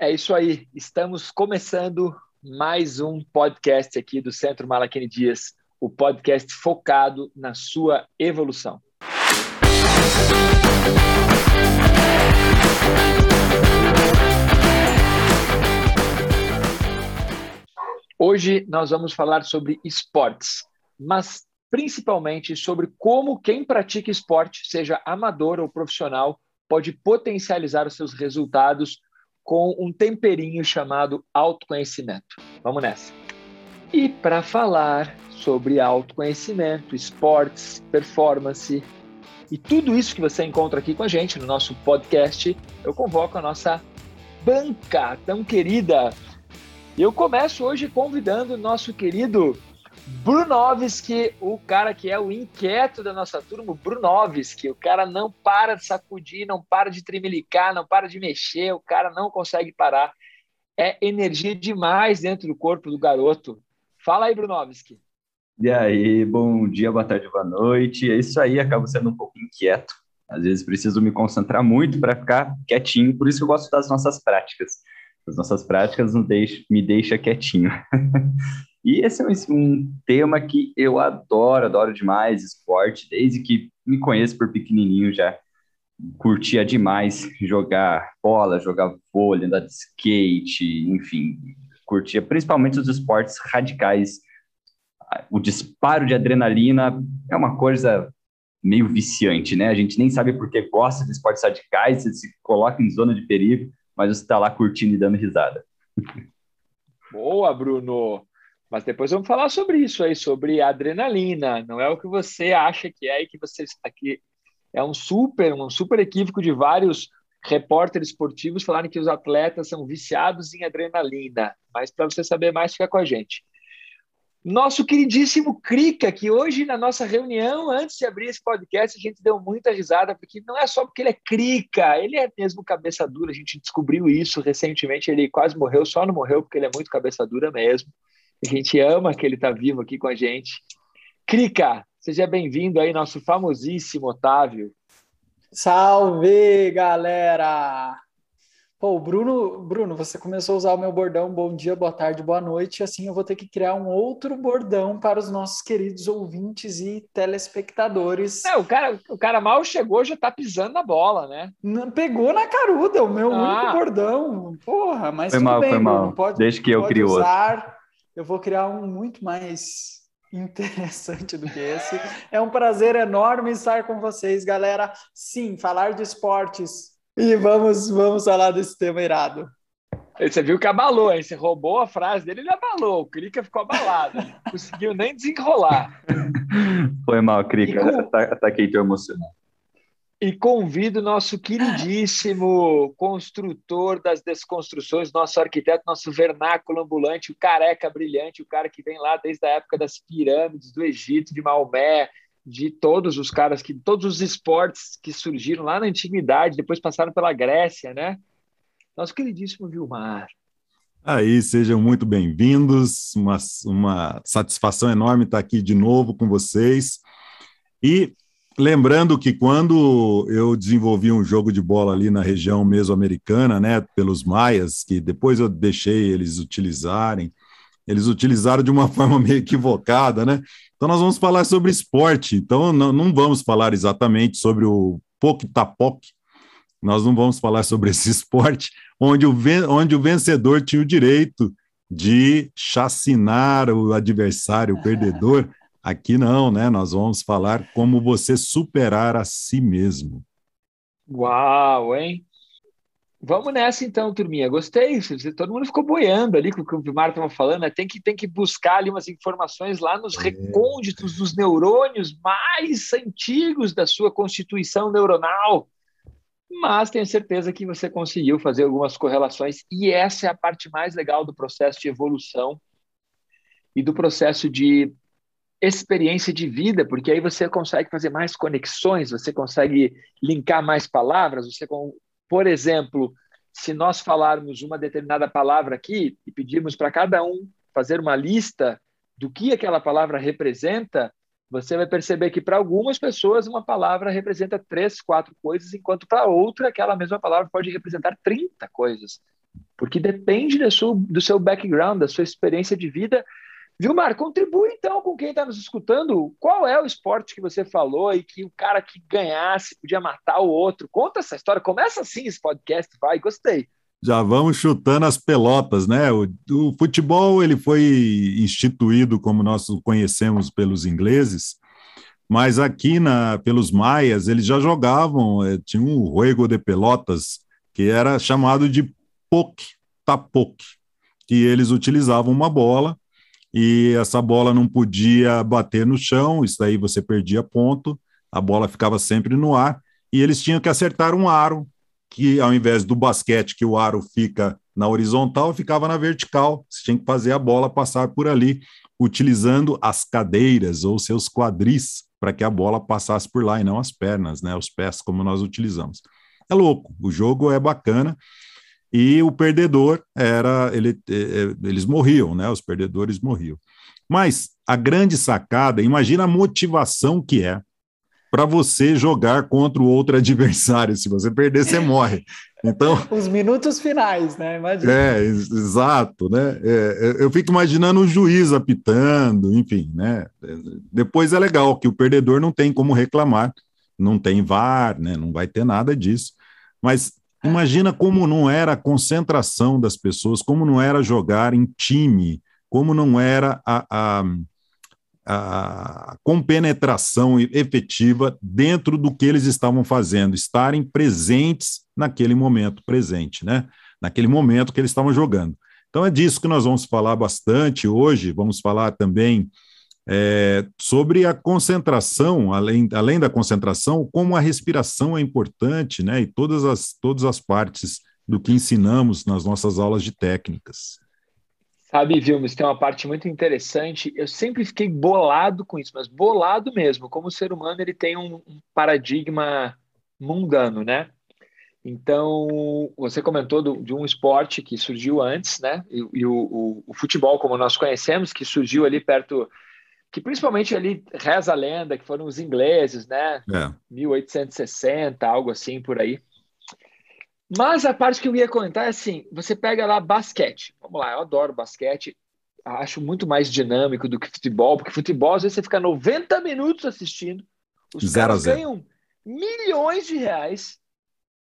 É isso aí. Estamos começando mais um podcast aqui do Centro Malaquini Dias, o podcast focado na sua evolução. Hoje nós vamos falar sobre esportes, mas principalmente sobre como quem pratica esporte, seja amador ou profissional, pode potencializar os seus resultados com um temperinho chamado autoconhecimento. Vamos nessa. E para falar sobre autoconhecimento, esportes, performance e tudo isso que você encontra aqui com a gente no nosso podcast, eu convoco a nossa banca tão querida. Eu começo hoje convidando o nosso querido Brunovski, o cara que é o inquieto da nossa turma, Brunovski, o cara não para de sacudir, não para de tremelicar, não para de mexer, o cara não consegue parar. É energia demais dentro do corpo do garoto. Fala aí, Brunovski. E aí, bom dia, boa tarde, boa noite. É isso aí, acabo sendo um pouco inquieto. Às vezes preciso me concentrar muito para ficar quietinho, por isso que eu gosto das nossas práticas. As nossas práticas me deixam, quietinho. E esse é um tema que eu adoro, adoro demais esporte, desde que me conheço por pequenininho já curtia demais jogar bola, jogar vôlei, andar de skate, enfim, curtia principalmente os esportes radicais. O disparo de adrenalina é uma coisa meio viciante, né? A gente nem sabe por que gosta de esportes radicais, você se coloca em zona de perigo, mas você está lá curtindo e dando risada. Boa, Bruno! Mas depois vamos falar sobre isso aí, sobre adrenalina. Não é o que você acha que é e que você está aqui. É um super, um super equívoco de vários repórteres esportivos falarem que os atletas são viciados em adrenalina. Mas para você saber mais, fica com a gente. Nosso queridíssimo Krika, que hoje na nossa reunião, antes de abrir esse podcast, a gente deu muita risada, porque não é só porque ele é Krika, ele é mesmo cabeça dura, a gente descobriu isso recentemente, ele quase morreu, só não morreu porque ele é muito cabeça dura mesmo. A gente ama que ele está vivo aqui com a gente. Crica, seja bem-vindo aí, nosso famosíssimo Otávio. Salve, galera! Pô, Bruno, Bruno, você começou a usar o meu bordão bom dia, boa tarde, boa noite, assim eu vou ter que criar um outro bordão para os nossos queridos ouvintes e telespectadores. É, o cara, o cara mal chegou, já tá pisando na bola, né? Não, pegou na caruda, o meu ah. único bordão. Porra, mas foi tudo mal, bem, foi mal. Pode, Desde que eu crio usar. outro eu vou criar um muito mais interessante do que esse. É um prazer enorme estar com vocês, galera. Sim, falar de esportes. E vamos, vamos falar desse tema irado. Você viu que abalou, hein? Você roubou a frase dele, ele abalou. O Krika ficou abalado. Não conseguiu nem desenrolar. Foi mal, Krika. Com... Ataquei teu emocional. E convido nosso queridíssimo construtor das desconstruções, nosso arquiteto, nosso vernáculo ambulante, o careca brilhante, o cara que vem lá desde a época das pirâmides do Egito, de Maomé, de todos os caras que todos os esportes que surgiram lá na antiguidade, depois passaram pela Grécia, né? Nosso queridíssimo Vilmar. Aí, sejam muito bem-vindos. Uma, uma satisfação enorme estar aqui de novo com vocês. E Lembrando que quando eu desenvolvi um jogo de bola ali na região mesoamericana, né, pelos maias, que depois eu deixei eles utilizarem, eles utilizaram de uma forma meio equivocada, né? Então nós vamos falar sobre esporte. Então não, não vamos falar exatamente sobre o Pok-Tapok, nós não vamos falar sobre esse esporte, onde o, onde o vencedor tinha o direito de chacinar o adversário, o perdedor, Aqui não, né? Nós vamos falar como você superar a si mesmo. Uau, hein? Vamos nessa então, turminha. Gostei. Todo mundo ficou boiando ali com o que o Vilmar estava falando. Né? Tem, que, tem que buscar ali umas informações lá nos é. recônditos dos neurônios mais antigos da sua constituição neuronal. Mas tenho certeza que você conseguiu fazer algumas correlações. E essa é a parte mais legal do processo de evolução e do processo de experiência de vida, porque aí você consegue fazer mais conexões, você consegue linkar mais palavras, você por exemplo, se nós falarmos uma determinada palavra aqui e pedirmos para cada um fazer uma lista do que aquela palavra representa, você vai perceber que para algumas pessoas uma palavra representa três, quatro coisas, enquanto para outra aquela mesma palavra pode representar 30 coisas. porque depende do seu, do seu background, da sua experiência de vida. Vilmar, contribui então com quem está nos escutando. Qual é o esporte que você falou e que o cara que ganhasse podia matar o outro? Conta essa história. Começa assim esse podcast, vai, gostei. Já vamos chutando as pelotas, né? O, o futebol ele foi instituído como nós o conhecemos pelos ingleses, mas aqui na, pelos maias eles já jogavam, é, tinha um juego de pelotas que era chamado de poke, tapoque, que eles utilizavam uma bola e essa bola não podia bater no chão, isso daí você perdia ponto, a bola ficava sempre no ar, e eles tinham que acertar um aro, que ao invés do basquete, que o aro fica na horizontal, ficava na vertical, você tinha que fazer a bola passar por ali, utilizando as cadeiras ou seus quadris para que a bola passasse por lá e não as pernas, né, os pés, como nós utilizamos. É louco, o jogo é bacana, e o perdedor era ele, é, é, eles morriam, né? Os perdedores morriam. Mas a grande sacada, imagina a motivação que é para você jogar contra o outro adversário. Se você perder, você morre. Então, os minutos finais, né? Imagina. É, exato, né? É, eu fico imaginando o juiz apitando, enfim, né? Depois é legal que o perdedor não tem como reclamar, não tem VAR, né? Não vai ter nada disso. Mas Imagina como não era a concentração das pessoas, como não era jogar em time, como não era a, a, a compenetração efetiva dentro do que eles estavam fazendo, estarem presentes naquele momento presente, né? Naquele momento que eles estavam jogando. Então é disso que nós vamos falar bastante hoje. Vamos falar também é, sobre a concentração, além, além da concentração, como a respiração é importante, né? E todas as, todas as partes do que ensinamos nas nossas aulas de técnicas. Sabe, Vilmes, tem uma parte muito interessante. Eu sempre fiquei bolado com isso, mas bolado mesmo. Como o ser humano ele tem um, um paradigma mundano, né? Então, você comentou do, de um esporte que surgiu antes, né? E, e o, o, o, futebol, como nós conhecemos, que surgiu ali perto que principalmente ali reza a lenda que foram os ingleses, né? É. 1860, algo assim por aí. Mas a parte que eu ia comentar é assim: você pega lá basquete. Vamos lá, eu adoro basquete. Acho muito mais dinâmico do que futebol, porque futebol às vezes você fica 90 minutos assistindo, os zero caras ganham milhões de reais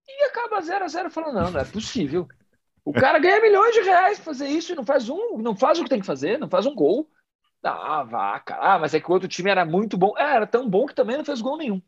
e acaba 0 a 0 falando: não, não é possível. O cara ganha milhões de reais para fazer isso e não faz um, não faz o que tem que fazer, não faz um gol. Ah, cara. Ah, mas é que o outro time era muito bom. É, era tão bom que também não fez gol nenhum.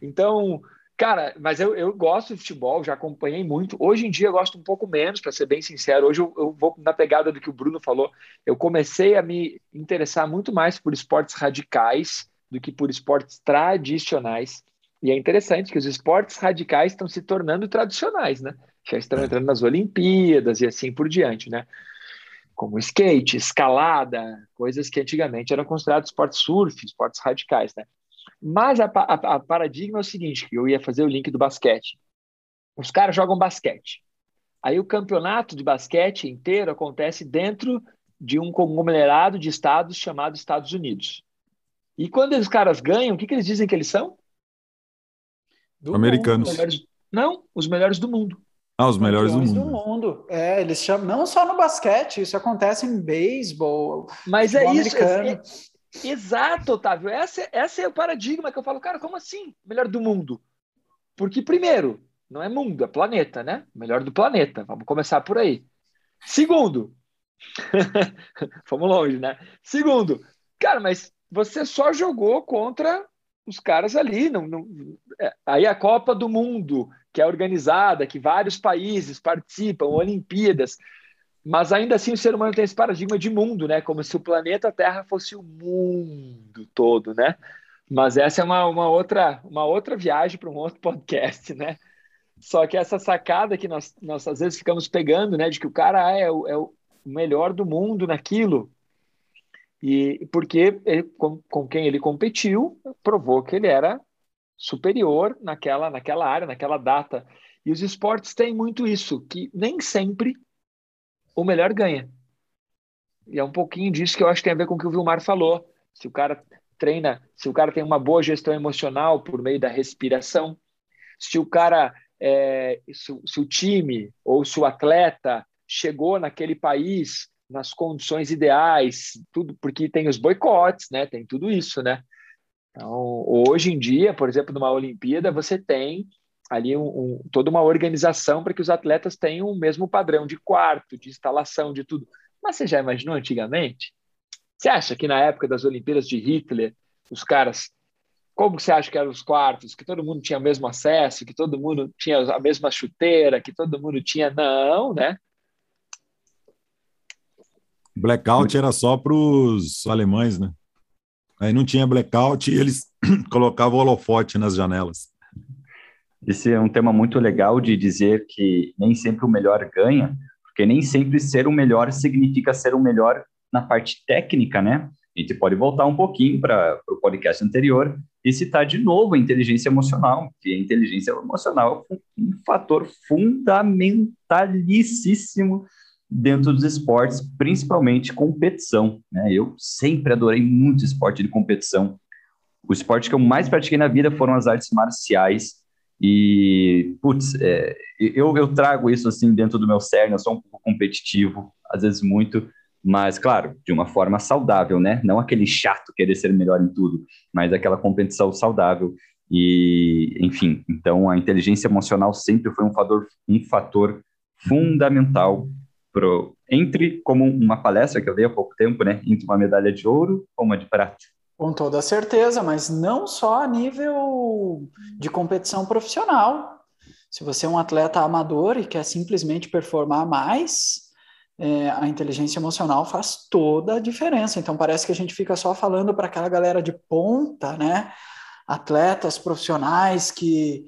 Então, cara, mas eu, eu gosto de futebol, já acompanhei muito. Hoje em dia eu gosto um pouco menos, para ser bem sincero. Hoje eu, eu, vou na pegada do que o Bruno falou. Eu comecei a me interessar muito mais por esportes radicais do que por esportes tradicionais. E é interessante que os esportes radicais estão se tornando tradicionais, né? Já estão entrando nas Olimpíadas e assim por diante, né? Como skate, escalada, coisas que antigamente eram considerados esportes surf, esportes radicais, né? Mas a, a, a paradigma é o seguinte, eu ia fazer o link do basquete. Os caras jogam basquete. Aí o campeonato de basquete inteiro acontece dentro de um conglomerado de estados chamado Estados Unidos. E quando os caras ganham, o que, que eles dizem que eles são? Do Americanos. Mundo, não, os melhores do mundo. Ah, os melhores do mundo. do mundo. É, eles chamam, não só no basquete, isso acontece em beisebol. Mas é isso. É, é, exato, Otávio. Essa, essa é o paradigma que eu falo, cara, como assim? Melhor do mundo? Porque, primeiro, não é mundo, é planeta, né? Melhor do planeta. Vamos começar por aí. Segundo, fomos longe, né? Segundo, cara, mas você só jogou contra os caras ali. Não, não, é, aí a Copa do Mundo, que é organizada, que vários países participam, Olimpíadas, mas ainda assim o ser humano tem esse paradigma de mundo, né? Como se o planeta Terra fosse o mundo todo, né? Mas essa é uma, uma, outra, uma outra viagem para um outro podcast, né? Só que essa sacada que nós, nós às vezes ficamos pegando, né? De que o cara é o, é o melhor do mundo naquilo, e porque ele, com, com quem ele competiu provou que ele era superior naquela, naquela área, naquela data. E os esportes têm muito isso, que nem sempre o melhor ganha. E é um pouquinho disso que eu acho que tem a ver com o que o Vilmar falou. Se o cara treina, se o cara tem uma boa gestão emocional por meio da respiração, se o cara, é, se, se o time ou se o atleta chegou naquele país nas condições ideais, tudo porque tem os boicotes, né? Tem tudo isso, né? Então, hoje em dia, por exemplo, numa Olimpíada, você tem ali um, um, toda uma organização para que os atletas tenham o mesmo padrão de quarto, de instalação, de tudo. Mas você já imaginou antigamente? Você acha que na época das Olimpíadas de Hitler, os caras, como você acha que eram os quartos? Que todo mundo tinha o mesmo acesso, que todo mundo tinha a mesma chuteira, que todo mundo tinha. Não, né? Blackout era só para os alemães, né? Aí não tinha blackout e eles colocavam holofote nas janelas. Esse é um tema muito legal de dizer que nem sempre o melhor ganha, porque nem sempre ser o melhor significa ser o melhor na parte técnica, né? A gente pode voltar um pouquinho para o podcast anterior e citar de novo a inteligência emocional, que a inteligência emocional é um fator fundamentalíssimo dentro dos esportes, principalmente competição. Né? Eu sempre adorei muito esporte de competição. O esporte que eu mais pratiquei na vida foram as artes marciais, e, putz, é, eu, eu trago isso assim dentro do meu cerne, eu sou um pouco competitivo, às vezes muito, mas, claro, de uma forma saudável, né? Não aquele chato querer ser melhor em tudo, mas aquela competição saudável. E, enfim, então a inteligência emocional sempre foi um fator, um fator fundamental pro, entre como uma palestra que eu dei há pouco tempo, né? Entre uma medalha de ouro ou uma de prata. Com toda certeza, mas não só a nível de competição profissional. Se você é um atleta amador e quer simplesmente performar mais, é, a inteligência emocional faz toda a diferença. Então parece que a gente fica só falando para aquela galera de ponta, né? Atletas profissionais que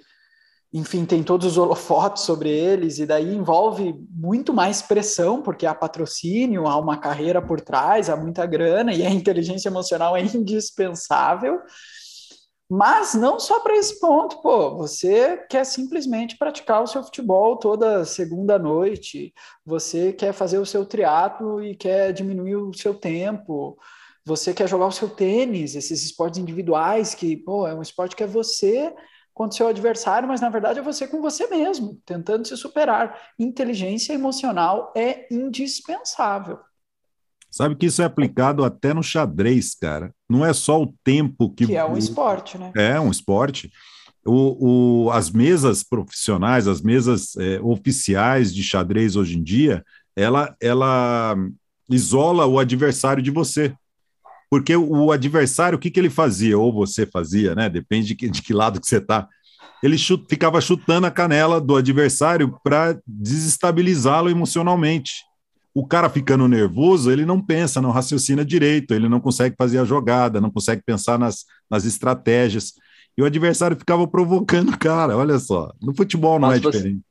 enfim, tem todos os holofotes sobre eles, e daí envolve muito mais pressão, porque há patrocínio, há uma carreira por trás, há muita grana, e a inteligência emocional é indispensável. Mas não só para esse ponto, pô, você quer simplesmente praticar o seu futebol toda segunda noite, você quer fazer o seu triatlo e quer diminuir o seu tempo, você quer jogar o seu tênis, esses esportes individuais que, pô, é um esporte que é você contra o seu adversário, mas na verdade é você com você mesmo, tentando se superar. Inteligência emocional é indispensável. Sabe que isso é aplicado até no xadrez, cara. Não é só o tempo que. Que é um esporte, né? É um esporte. O, o, as mesas profissionais, as mesas é, oficiais de xadrez hoje em dia, ela, ela isola o adversário de você. Porque o adversário, o que, que ele fazia? Ou você fazia, né? Depende de que, de que lado que você está. Ele chut, ficava chutando a canela do adversário para desestabilizá-lo emocionalmente. O cara ficando nervoso, ele não pensa, não raciocina direito, ele não consegue fazer a jogada, não consegue pensar nas, nas estratégias. E o adversário ficava provocando o cara, olha só. No futebol não mas é você, diferente.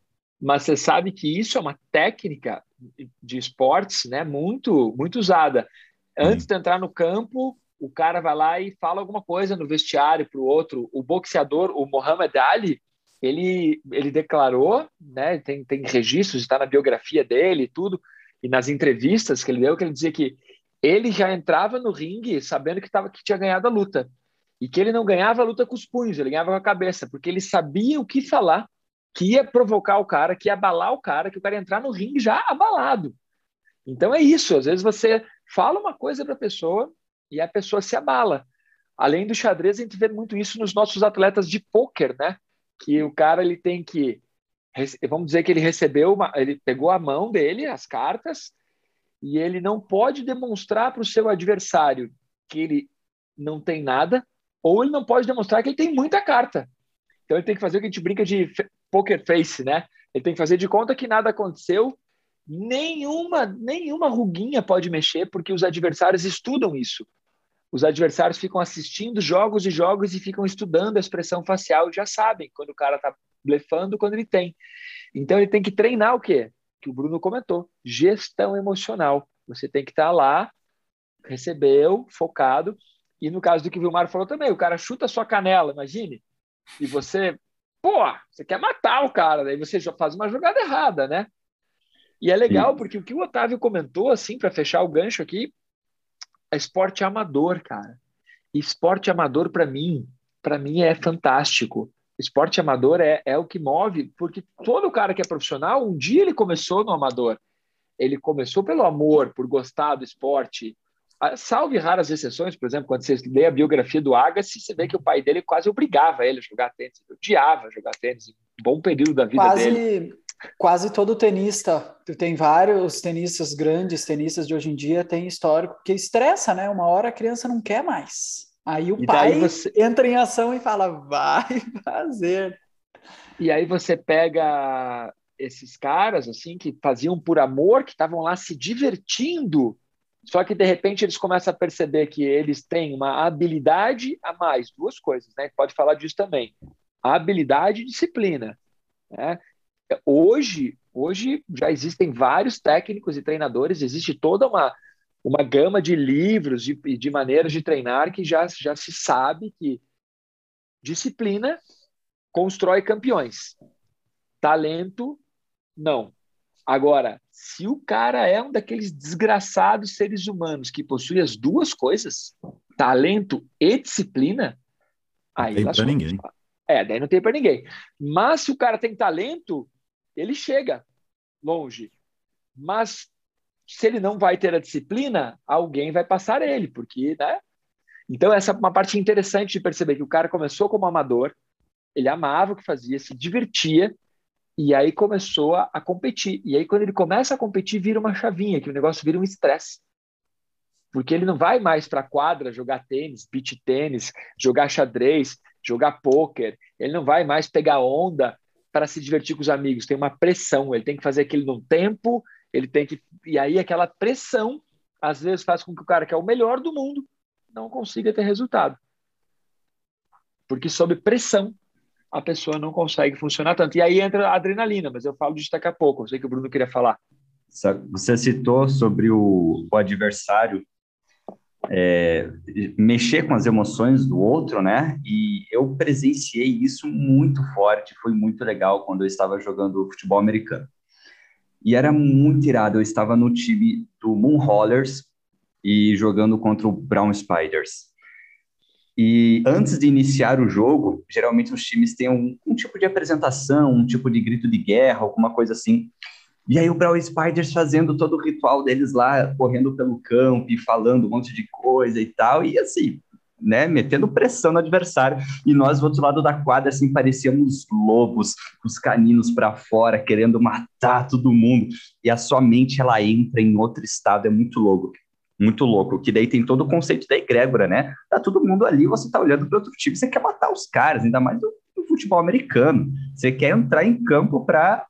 Mas você sabe que isso é uma técnica de esportes né, muito, muito usada. Antes de entrar no campo, o cara vai lá e fala alguma coisa no vestiário para o outro. O boxeador, o Muhammad Ali, ele, ele declarou, né, tem, tem registros, está na biografia dele e tudo, e nas entrevistas que ele deu, que ele dizia que ele já entrava no ringue sabendo que, tava, que tinha ganhado a luta. E que ele não ganhava a luta com os punhos, ele ganhava com a cabeça, porque ele sabia o que falar, que ia provocar o cara, que ia abalar o cara, que o cara ia entrar no ringue já abalado. Então é isso, às vezes você fala uma coisa para a pessoa e a pessoa se abala. Além do xadrez, a gente vê muito isso nos nossos atletas de pôquer, né? Que o cara ele tem que vamos dizer que ele recebeu uma, ele pegou a mão dele, as cartas, e ele não pode demonstrar para o seu adversário que ele não tem nada, ou ele não pode demonstrar que ele tem muita carta. Então ele tem que fazer o que a gente brinca de poker face, né? Ele tem que fazer de conta que nada aconteceu nenhuma, nenhuma ruguinha pode mexer, porque os adversários estudam isso. Os adversários ficam assistindo jogos e jogos e ficam estudando a expressão facial e já sabem quando o cara está blefando, quando ele tem. Então ele tem que treinar o quê? Que o Bruno comentou, gestão emocional. Você tem que estar tá lá, recebeu, focado. E no caso do que o Vilmar falou também, o cara chuta a sua canela, imagine. E você, pô, você quer matar o cara, daí você já faz uma jogada errada, né? E é legal porque o que o Otávio comentou, assim, para fechar o gancho aqui, é esporte amador, cara. E esporte amador, para mim, para mim é fantástico. Esporte amador é, é o que move, porque todo cara que é profissional, um dia ele começou no amador. ele começou pelo amor, por gostar do esporte. Ah, salve raras exceções, por exemplo, quando você lê a biografia do Agassi, você vê que o pai dele quase obrigava ele a jogar tênis, ele odiava jogar tênis, um bom período da vida quase, dele. Quase todo tenista, tem vários tenistas grandes, tenistas de hoje em dia, tem histórico, que estressa, né? Uma hora a criança não quer mais. Aí o e pai você... entra em ação e fala, vai fazer. E aí você pega esses caras assim que faziam por amor, que estavam lá se divertindo, só que de repente eles começam a perceber que eles têm uma habilidade a mais, duas coisas, né? Pode falar disso também. A habilidade e disciplina. Né? Hoje, hoje já existem vários técnicos e treinadores, existe toda uma, uma gama de livros e de, de maneiras de treinar que já, já se sabe que disciplina constrói campeões. Talento, não. Agora, se o cara é um daqueles desgraçados seres humanos que possui as duas coisas, talento e disciplina, aí não tem para ninguém. É, daí não tem para ninguém. Mas se o cara tem talento, ele chega longe. Mas se ele não vai ter a disciplina, alguém vai passar ele, porque, né? Então essa é uma parte interessante de perceber que o cara começou como amador, ele amava o que fazia, se divertia, e aí começou a, a, competir. E aí, quando ele começa a competir, vira uma chavinha, que o negócio vira um estresse. Porque ele não vai mais para a quadra jogar tênis, beach tênis, jogar xadrez, jogar pôquer. Ele não vai mais pegar onda para se divertir com os amigos. Tem uma pressão. Ele tem que fazer aquilo num tempo. Ele tem que. E aí, aquela pressão, às vezes, faz com que o cara que é o melhor do mundo não consiga ter resultado. Porque sob pressão a pessoa não consegue funcionar tanto. E aí entra a adrenalina, mas eu falo disso daqui a pouco. Eu sei que o Bruno queria falar. Você citou sobre o, o adversário é, mexer com as emoções do outro, né? E eu presenciei isso muito forte, foi muito legal quando eu estava jogando futebol americano. E era muito irado, eu estava no time do Moon e jogando contra o Brown Spiders. E antes de iniciar o jogo, geralmente os times têm um, um, tipo de apresentação, um tipo de grito de guerra, alguma coisa assim. E aí o Brawl Spiders fazendo todo o ritual deles lá, correndo pelo campo e falando um monte de coisa e tal, e assim, né, metendo pressão no adversário. E nós do outro lado da quadra, assim, parecíamos lobos, os caninos para fora, querendo matar todo mundo. E a sua mente, ela entra em outro estado, é muito louco muito louco, que daí tem todo o conceito da egrégora, né? Tá todo mundo ali, você tá olhando para outro time, você quer matar os caras, ainda mais no futebol americano. Você quer entrar em campo para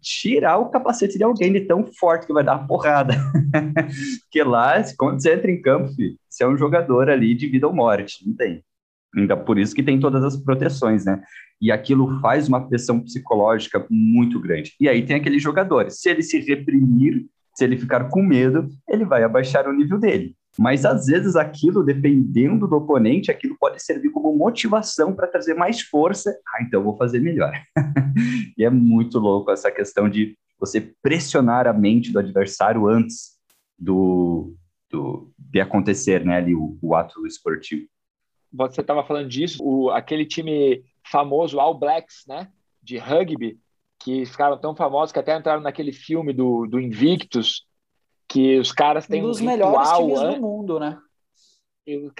tirar o capacete de alguém de tão forte que vai dar uma porrada. Porque lá, quando você entra em campo, filho, você é um jogador ali de vida ou morte, não tem. Ainda por isso que tem todas as proteções, né? E aquilo faz uma pressão psicológica muito grande. E aí tem aqueles jogadores. Se ele se reprimir, se ele ficar com medo, ele vai abaixar o nível dele. Mas às vezes aquilo, dependendo do oponente, aquilo pode servir como motivação para trazer mais força. Ah, então vou fazer melhor. e é muito louco essa questão de você pressionar a mente do adversário antes do, do de acontecer, né, ali o, o ato esportivo. Você estava falando disso, o, aquele time famoso All Blacks, né, de rugby, que ficaram tão famosos que até entraram naquele filme do, do Invictus, que os caras têm um, um ritual, melhores do mundo, né?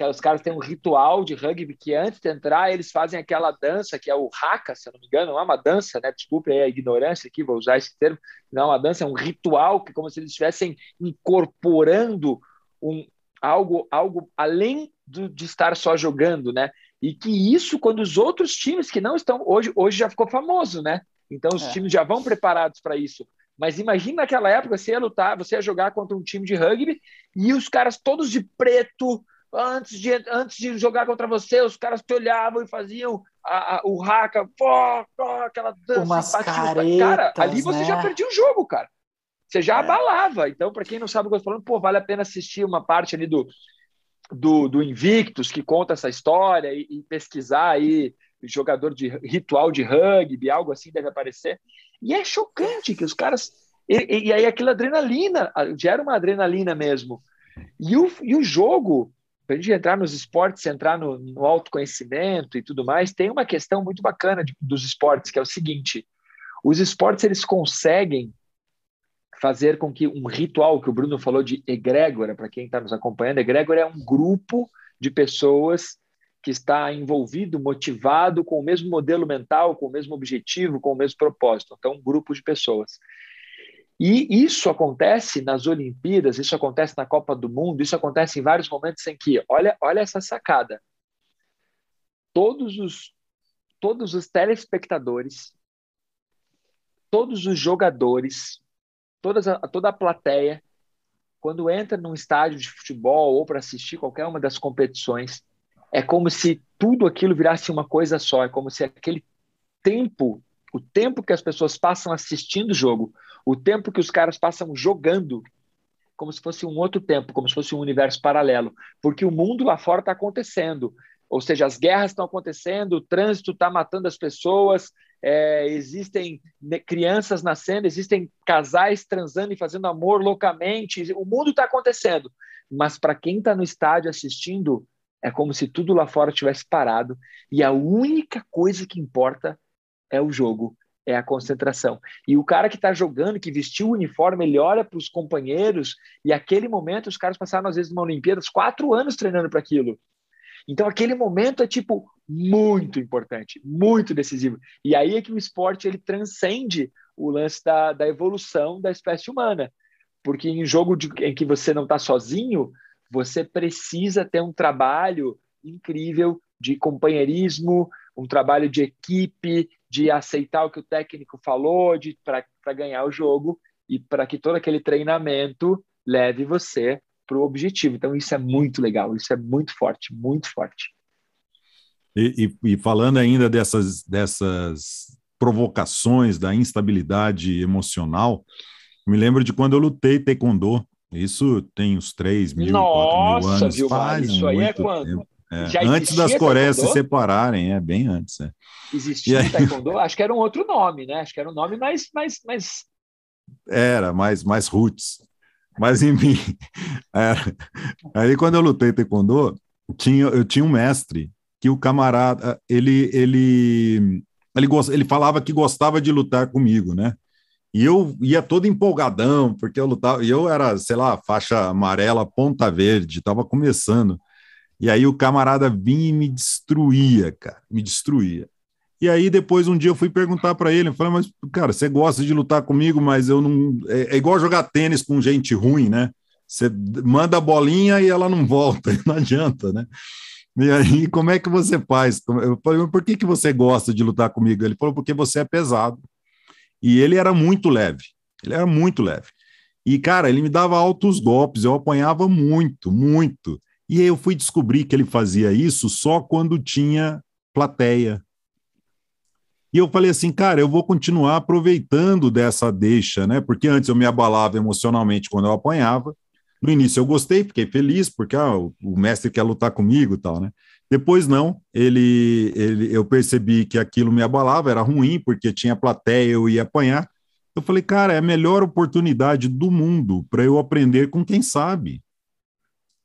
Os caras têm um ritual de rugby que antes de entrar eles fazem aquela dança que é o haka, se eu não me engano, não é uma dança, né? Desculpe a ignorância aqui, vou usar esse termo. Não é uma dança, é um ritual que é como se eles estivessem incorporando um algo algo além do, de estar só jogando, né? E que isso quando os outros times que não estão hoje hoje já ficou famoso, né? Então os é. times já vão preparados para isso. Mas imagina naquela época você ia lutar, você ia jogar contra um time de rugby e os caras todos de preto, antes de, antes de jogar contra você, os caras te olhavam e faziam a, a, o raca, pô, pô, aquela dança. Umas caretas, cara, ali você né? já perdia o jogo, cara. Você já é. abalava. Então, para quem não sabe o que eu estou falando, pô, vale a pena assistir uma parte ali do, do, do Invictus que conta essa história e, e pesquisar aí jogador de ritual de rugby, algo assim deve aparecer. E é chocante que os caras. E, e aí aquela adrenalina, gera uma adrenalina mesmo. E o, e o jogo, para a gente entrar nos esportes, entrar no, no, autoconhecimento e tudo mais, tem uma questão muito bacana de, dos esportes, que é o seguinte: os esportes eles conseguem fazer com que um ritual que o Bruno falou de egrégora, para quem está nos acompanhando, egrégora é um grupo de pessoas que está envolvido, motivado com o mesmo modelo mental, com o mesmo objetivo, com o mesmo propósito. Então, um grupo de pessoas. E isso acontece nas Olimpíadas, isso acontece na Copa do Mundo, isso acontece em vários momentos em que, olha, olha essa sacada. Todos os todos os telespectadores, todos os jogadores, todas a, toda a plateia, quando entra num estádio de futebol ou para assistir qualquer uma das competições, é como se tudo aquilo virasse uma coisa só, é como se aquele tempo, o tempo que as pessoas passam assistindo o jogo, o tempo que os caras passam jogando, como se fosse um outro tempo, como se fosse um universo paralelo, porque o mundo lá fora está acontecendo, ou seja, as guerras estão acontecendo, o trânsito está matando as pessoas, é, existem crianças nascendo, existem casais transando e fazendo amor loucamente, o mundo está acontecendo, mas para quem está no estádio assistindo, é como se tudo lá fora tivesse parado e a única coisa que importa é o jogo, é a concentração. E o cara que está jogando, que vestiu o uniforme, ele olha para os companheiros e aquele momento os caras passaram às vezes numa Olimpíadas quatro anos treinando para aquilo. Então aquele momento é tipo muito importante, muito decisivo. E aí é que o esporte ele transcende o lance da, da evolução da espécie humana, porque em jogo de, em que você não está sozinho, você precisa ter um trabalho incrível de companheirismo, um trabalho de equipe, de aceitar o que o técnico falou, de para ganhar o jogo e para que todo aquele treinamento leve você para o objetivo. Então isso é muito legal, isso é muito forte, muito forte. E, e, e falando ainda dessas dessas provocações da instabilidade emocional, me lembro de quando eu lutei taekwondo isso tem uns 3 mil, Nossa, 4 mil anos. Viu, Faz isso aí é quando? É. Antes das Coreias se separarem, é bem antes. É. Existia aí... Taekwondo? Acho que era um outro nome, né? Acho que era um nome mais. mais, mais... Era, mais, mais roots. Mas, enfim. Era. Aí, quando eu lutei Taekwondo, tinha, eu tinha um mestre que o camarada, ele, ele, ele, ele falava que gostava de lutar comigo, né? E eu ia todo empolgadão, porque eu lutava, e eu era, sei lá, faixa amarela, ponta verde, estava começando. E aí o camarada vinha e me destruía, cara, me destruía. E aí depois um dia eu fui perguntar para ele, eu falei, mas cara, você gosta de lutar comigo, mas eu não é, é igual jogar tênis com gente ruim, né? Você manda a bolinha e ela não volta, não adianta, né? E aí, como é que você faz? Eu falei, por que, que você gosta de lutar comigo? Ele falou, porque você é pesado. E ele era muito leve. Ele era muito leve. E, cara, ele me dava altos golpes, eu apanhava muito, muito. E aí eu fui descobrir que ele fazia isso só quando tinha plateia. E eu falei assim, cara, eu vou continuar aproveitando dessa deixa, né? Porque antes eu me abalava emocionalmente quando eu apanhava. No início eu gostei, fiquei feliz, porque ah, o mestre quer lutar comigo e tal, né? Depois não, ele, ele, eu percebi que aquilo me abalava, era ruim, porque tinha plateia, eu ia apanhar. Eu falei, cara, é a melhor oportunidade do mundo para eu aprender com quem sabe.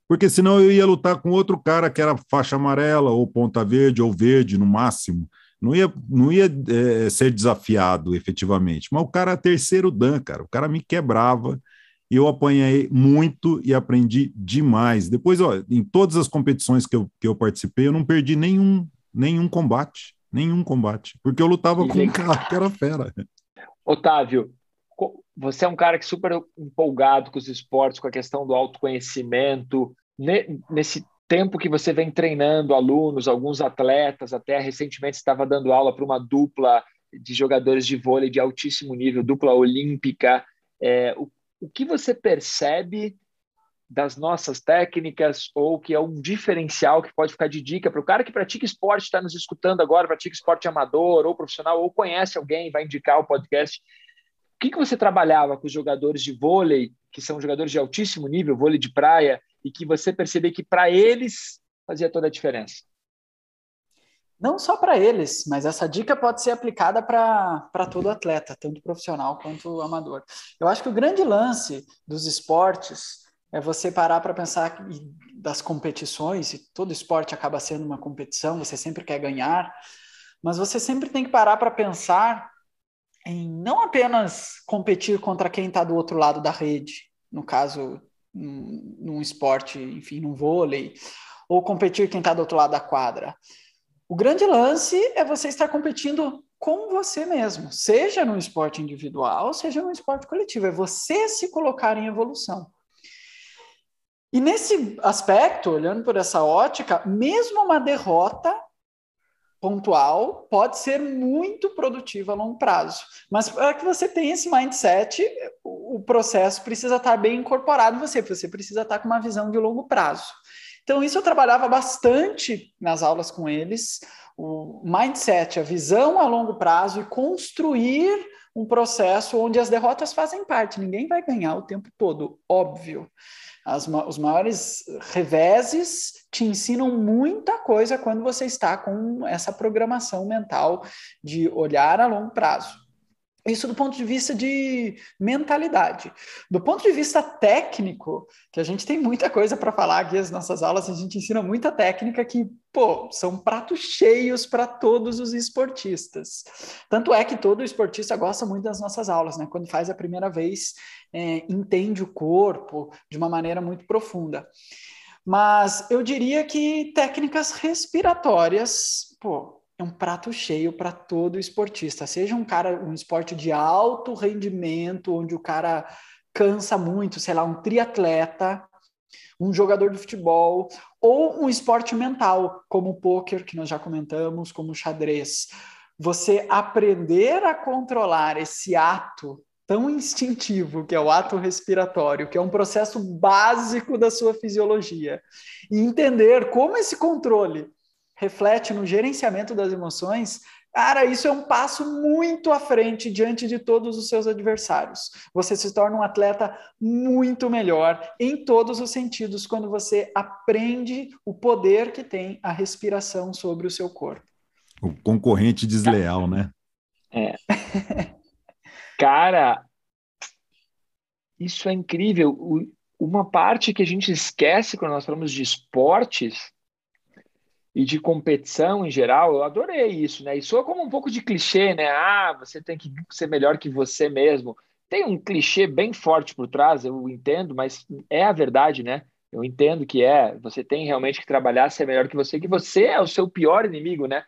Porque senão eu ia lutar com outro cara que era faixa amarela, ou ponta verde, ou verde no máximo. Não ia, não ia é, ser desafiado efetivamente. Mas o cara é terceiro dan, cara. O cara me quebrava e eu apanhei muito e aprendi demais. Depois, ó, em todas as competições que eu, que eu participei, eu não perdi nenhum, nenhum combate, nenhum combate, porque eu lutava com um cara que era fera. Otávio, você é um cara que é super empolgado com os esportes, com a questão do autoconhecimento. Nesse tempo que você vem treinando alunos, alguns atletas, até recentemente estava dando aula para uma dupla de jogadores de vôlei de altíssimo nível, dupla olímpica. É, o o que você percebe das nossas técnicas ou que é um diferencial que pode ficar de dica para o cara que pratica esporte, está nos escutando agora, pratica esporte amador ou profissional, ou conhece alguém, vai indicar o podcast. O que, que você trabalhava com os jogadores de vôlei, que são jogadores de altíssimo nível, vôlei de praia, e que você percebeu que para eles fazia toda a diferença? Não só para eles, mas essa dica pode ser aplicada para todo atleta, tanto profissional quanto amador. Eu acho que o grande lance dos esportes é você parar para pensar das competições, e todo esporte acaba sendo uma competição, você sempre quer ganhar, mas você sempre tem que parar para pensar em não apenas competir contra quem está do outro lado da rede, no caso, num, num esporte, enfim, num vôlei, ou competir quem está do outro lado da quadra. O grande lance é você estar competindo com você mesmo, seja no esporte individual, seja no esporte coletivo, é você se colocar em evolução. E nesse aspecto, olhando por essa ótica, mesmo uma derrota pontual pode ser muito produtiva a longo prazo. Mas para que você tenha esse mindset, o processo precisa estar bem incorporado em você, você precisa estar com uma visão de longo prazo. Então, isso eu trabalhava bastante nas aulas com eles, o mindset, a visão a longo prazo e construir um processo onde as derrotas fazem parte. Ninguém vai ganhar o tempo todo, óbvio. As, os maiores reveses te ensinam muita coisa quando você está com essa programação mental de olhar a longo prazo. Isso do ponto de vista de mentalidade. Do ponto de vista técnico, que a gente tem muita coisa para falar aqui nas nossas aulas, a gente ensina muita técnica que, pô, são pratos cheios para todos os esportistas. Tanto é que todo esportista gosta muito das nossas aulas, né? Quando faz a primeira vez, é, entende o corpo de uma maneira muito profunda. Mas eu diria que técnicas respiratórias, pô, é um prato cheio para todo esportista. Seja um cara, um esporte de alto rendimento, onde o cara cansa muito, sei lá, um triatleta, um jogador de futebol, ou um esporte mental, como o poker, que nós já comentamos, como o xadrez. Você aprender a controlar esse ato tão instintivo, que é o ato respiratório, que é um processo básico da sua fisiologia, e entender como esse controle reflete no gerenciamento das emoções, cara, isso é um passo muito à frente diante de todos os seus adversários. Você se torna um atleta muito melhor em todos os sentidos quando você aprende o poder que tem a respiração sobre o seu corpo. O concorrente desleal, né? É. Cara, isso é incrível. Uma parte que a gente esquece quando nós falamos de esportes e de competição em geral, eu adorei isso, né? E soa como um pouco de clichê, né? Ah, você tem que ser melhor que você mesmo. Tem um clichê bem forte por trás, eu entendo, mas é a verdade, né? Eu entendo que é. Você tem realmente que trabalhar ser melhor que você, que você é o seu pior inimigo, né?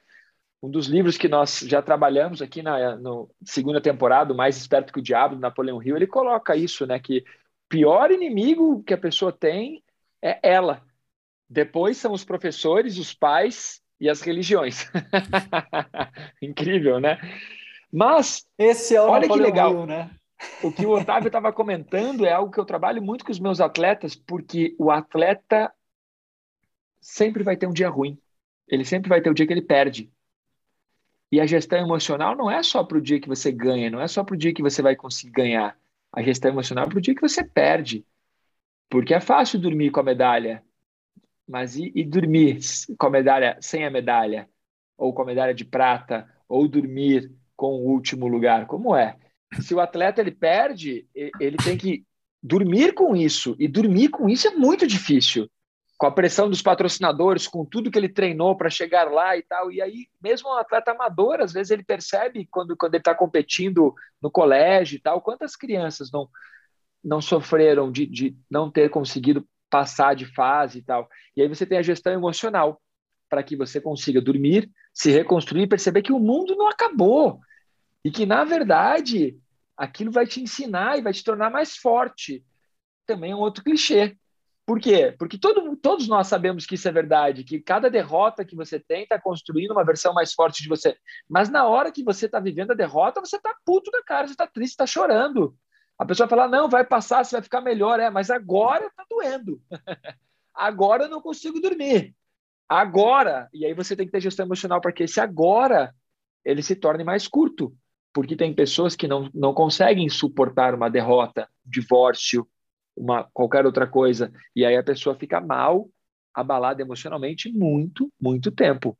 Um dos livros que nós já trabalhamos aqui na segunda temporada, Mais Esperto que o Diabo, do Napoleão Hill, ele coloca isso, né? Que o pior inimigo que a pessoa tem é ela depois são os professores, os pais e as religiões. Incrível, né? Mas esse é o olha que legal, né? O que o Otávio estava comentando é algo que eu trabalho muito com os meus atletas, porque o atleta sempre vai ter um dia ruim. Ele sempre vai ter o dia que ele perde. E a gestão emocional não é só para o dia que você ganha, não é só para o dia que você vai conseguir ganhar. A gestão emocional é para o dia que você perde. Porque é fácil dormir com a medalha, mas e, e dormir com a medalha sem a medalha? Ou com a medalha de prata? Ou dormir com o último lugar? Como é? Se o atleta ele perde, ele tem que dormir com isso. E dormir com isso é muito difícil. Com a pressão dos patrocinadores, com tudo que ele treinou para chegar lá e tal. E aí, mesmo um atleta amador, às vezes ele percebe quando, quando ele está competindo no colégio e tal, quantas crianças não, não sofreram de, de não ter conseguido passar de fase e tal. E aí você tem a gestão emocional para que você consiga dormir, se reconstruir e perceber que o mundo não acabou e que na verdade aquilo vai te ensinar e vai te tornar mais forte. Também é um outro clichê. Por quê? Porque todo, todos nós sabemos que isso é verdade, que cada derrota que você tem está construindo uma versão mais forte de você. Mas na hora que você está vivendo a derrota, você está puto da cara, você está triste, está chorando. A pessoa fala, não, vai passar, você vai ficar melhor. É, mas agora está doendo. agora eu não consigo dormir. Agora, e aí você tem que ter gestão emocional para que esse agora ele se torne mais curto. Porque tem pessoas que não, não conseguem suportar uma derrota, um divórcio, uma qualquer outra coisa. E aí a pessoa fica mal, abalada emocionalmente muito, muito tempo.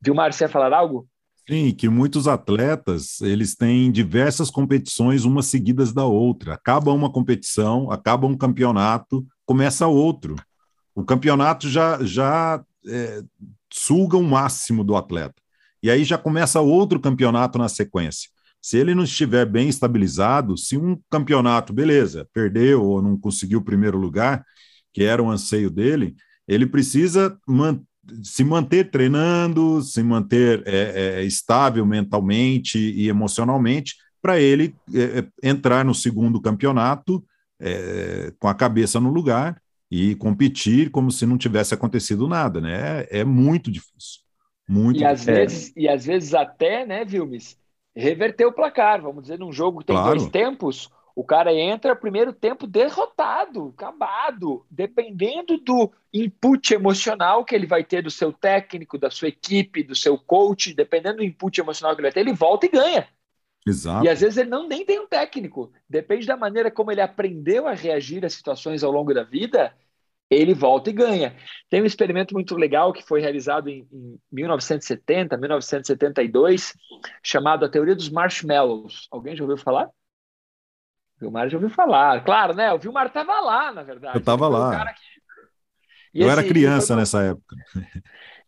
Vilmar, você falar algo? Sim, que muitos atletas, eles têm diversas competições, umas seguidas da outra. Acaba uma competição, acaba um campeonato, começa outro. O campeonato já, já é, suga o máximo do atleta. E aí já começa outro campeonato na sequência. Se ele não estiver bem estabilizado, se um campeonato, beleza, perdeu ou não conseguiu o primeiro lugar, que era um anseio dele, ele precisa man se manter treinando, se manter é, é, estável mentalmente e emocionalmente, para ele é, é, entrar no segundo campeonato é, com a cabeça no lugar e competir como se não tivesse acontecido nada, né? É, é muito difícil. Muito e, às vezes, e às vezes até, né, Vilmes, reverter o placar, vamos dizer, num jogo que tem claro. dois tempos, o cara entra primeiro tempo derrotado, acabado, dependendo do input emocional que ele vai ter do seu técnico, da sua equipe, do seu coach, dependendo do input emocional que ele vai ter, ele volta e ganha. Exato. E às vezes ele não nem tem um técnico. Depende da maneira como ele aprendeu a reagir a situações ao longo da vida, ele volta e ganha. Tem um experimento muito legal que foi realizado em, em 1970, 1972, chamado a teoria dos marshmallows. Alguém já ouviu falar? O Vilmar já ouviu falar. Claro, né? O Vilmar estava lá, na verdade. Eu estava lá. Eu esse, era criança nessa época.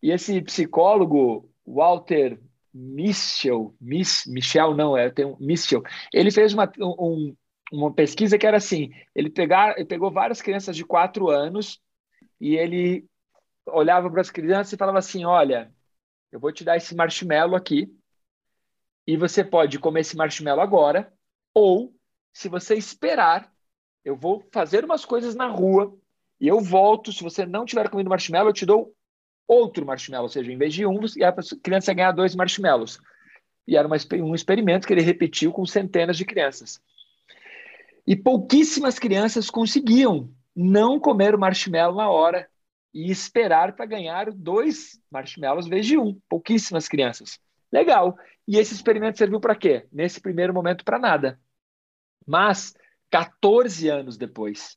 E esse psicólogo, Walter Michel, Miss, Michel não, é, tem um Michel, ele fez uma, um, uma pesquisa que era assim, ele, pegar, ele pegou várias crianças de quatro anos e ele olhava para as crianças e falava assim, olha, eu vou te dar esse marshmallow aqui e você pode comer esse marshmallow agora ou se você esperar, eu vou fazer umas coisas na rua e eu volto. Se você não tiver comido marshmallow, eu te dou outro marshmallow, ou seja, em vez de um, a criança ia ganhar dois marshmallows. E era uma, um experimento que ele repetiu com centenas de crianças. E pouquíssimas crianças conseguiam não comer o marshmallow na hora e esperar para ganhar dois marshmallows em vez de um. Pouquíssimas crianças. Legal. E esse experimento serviu para quê? Nesse primeiro momento, para nada. Mas, 14 anos depois,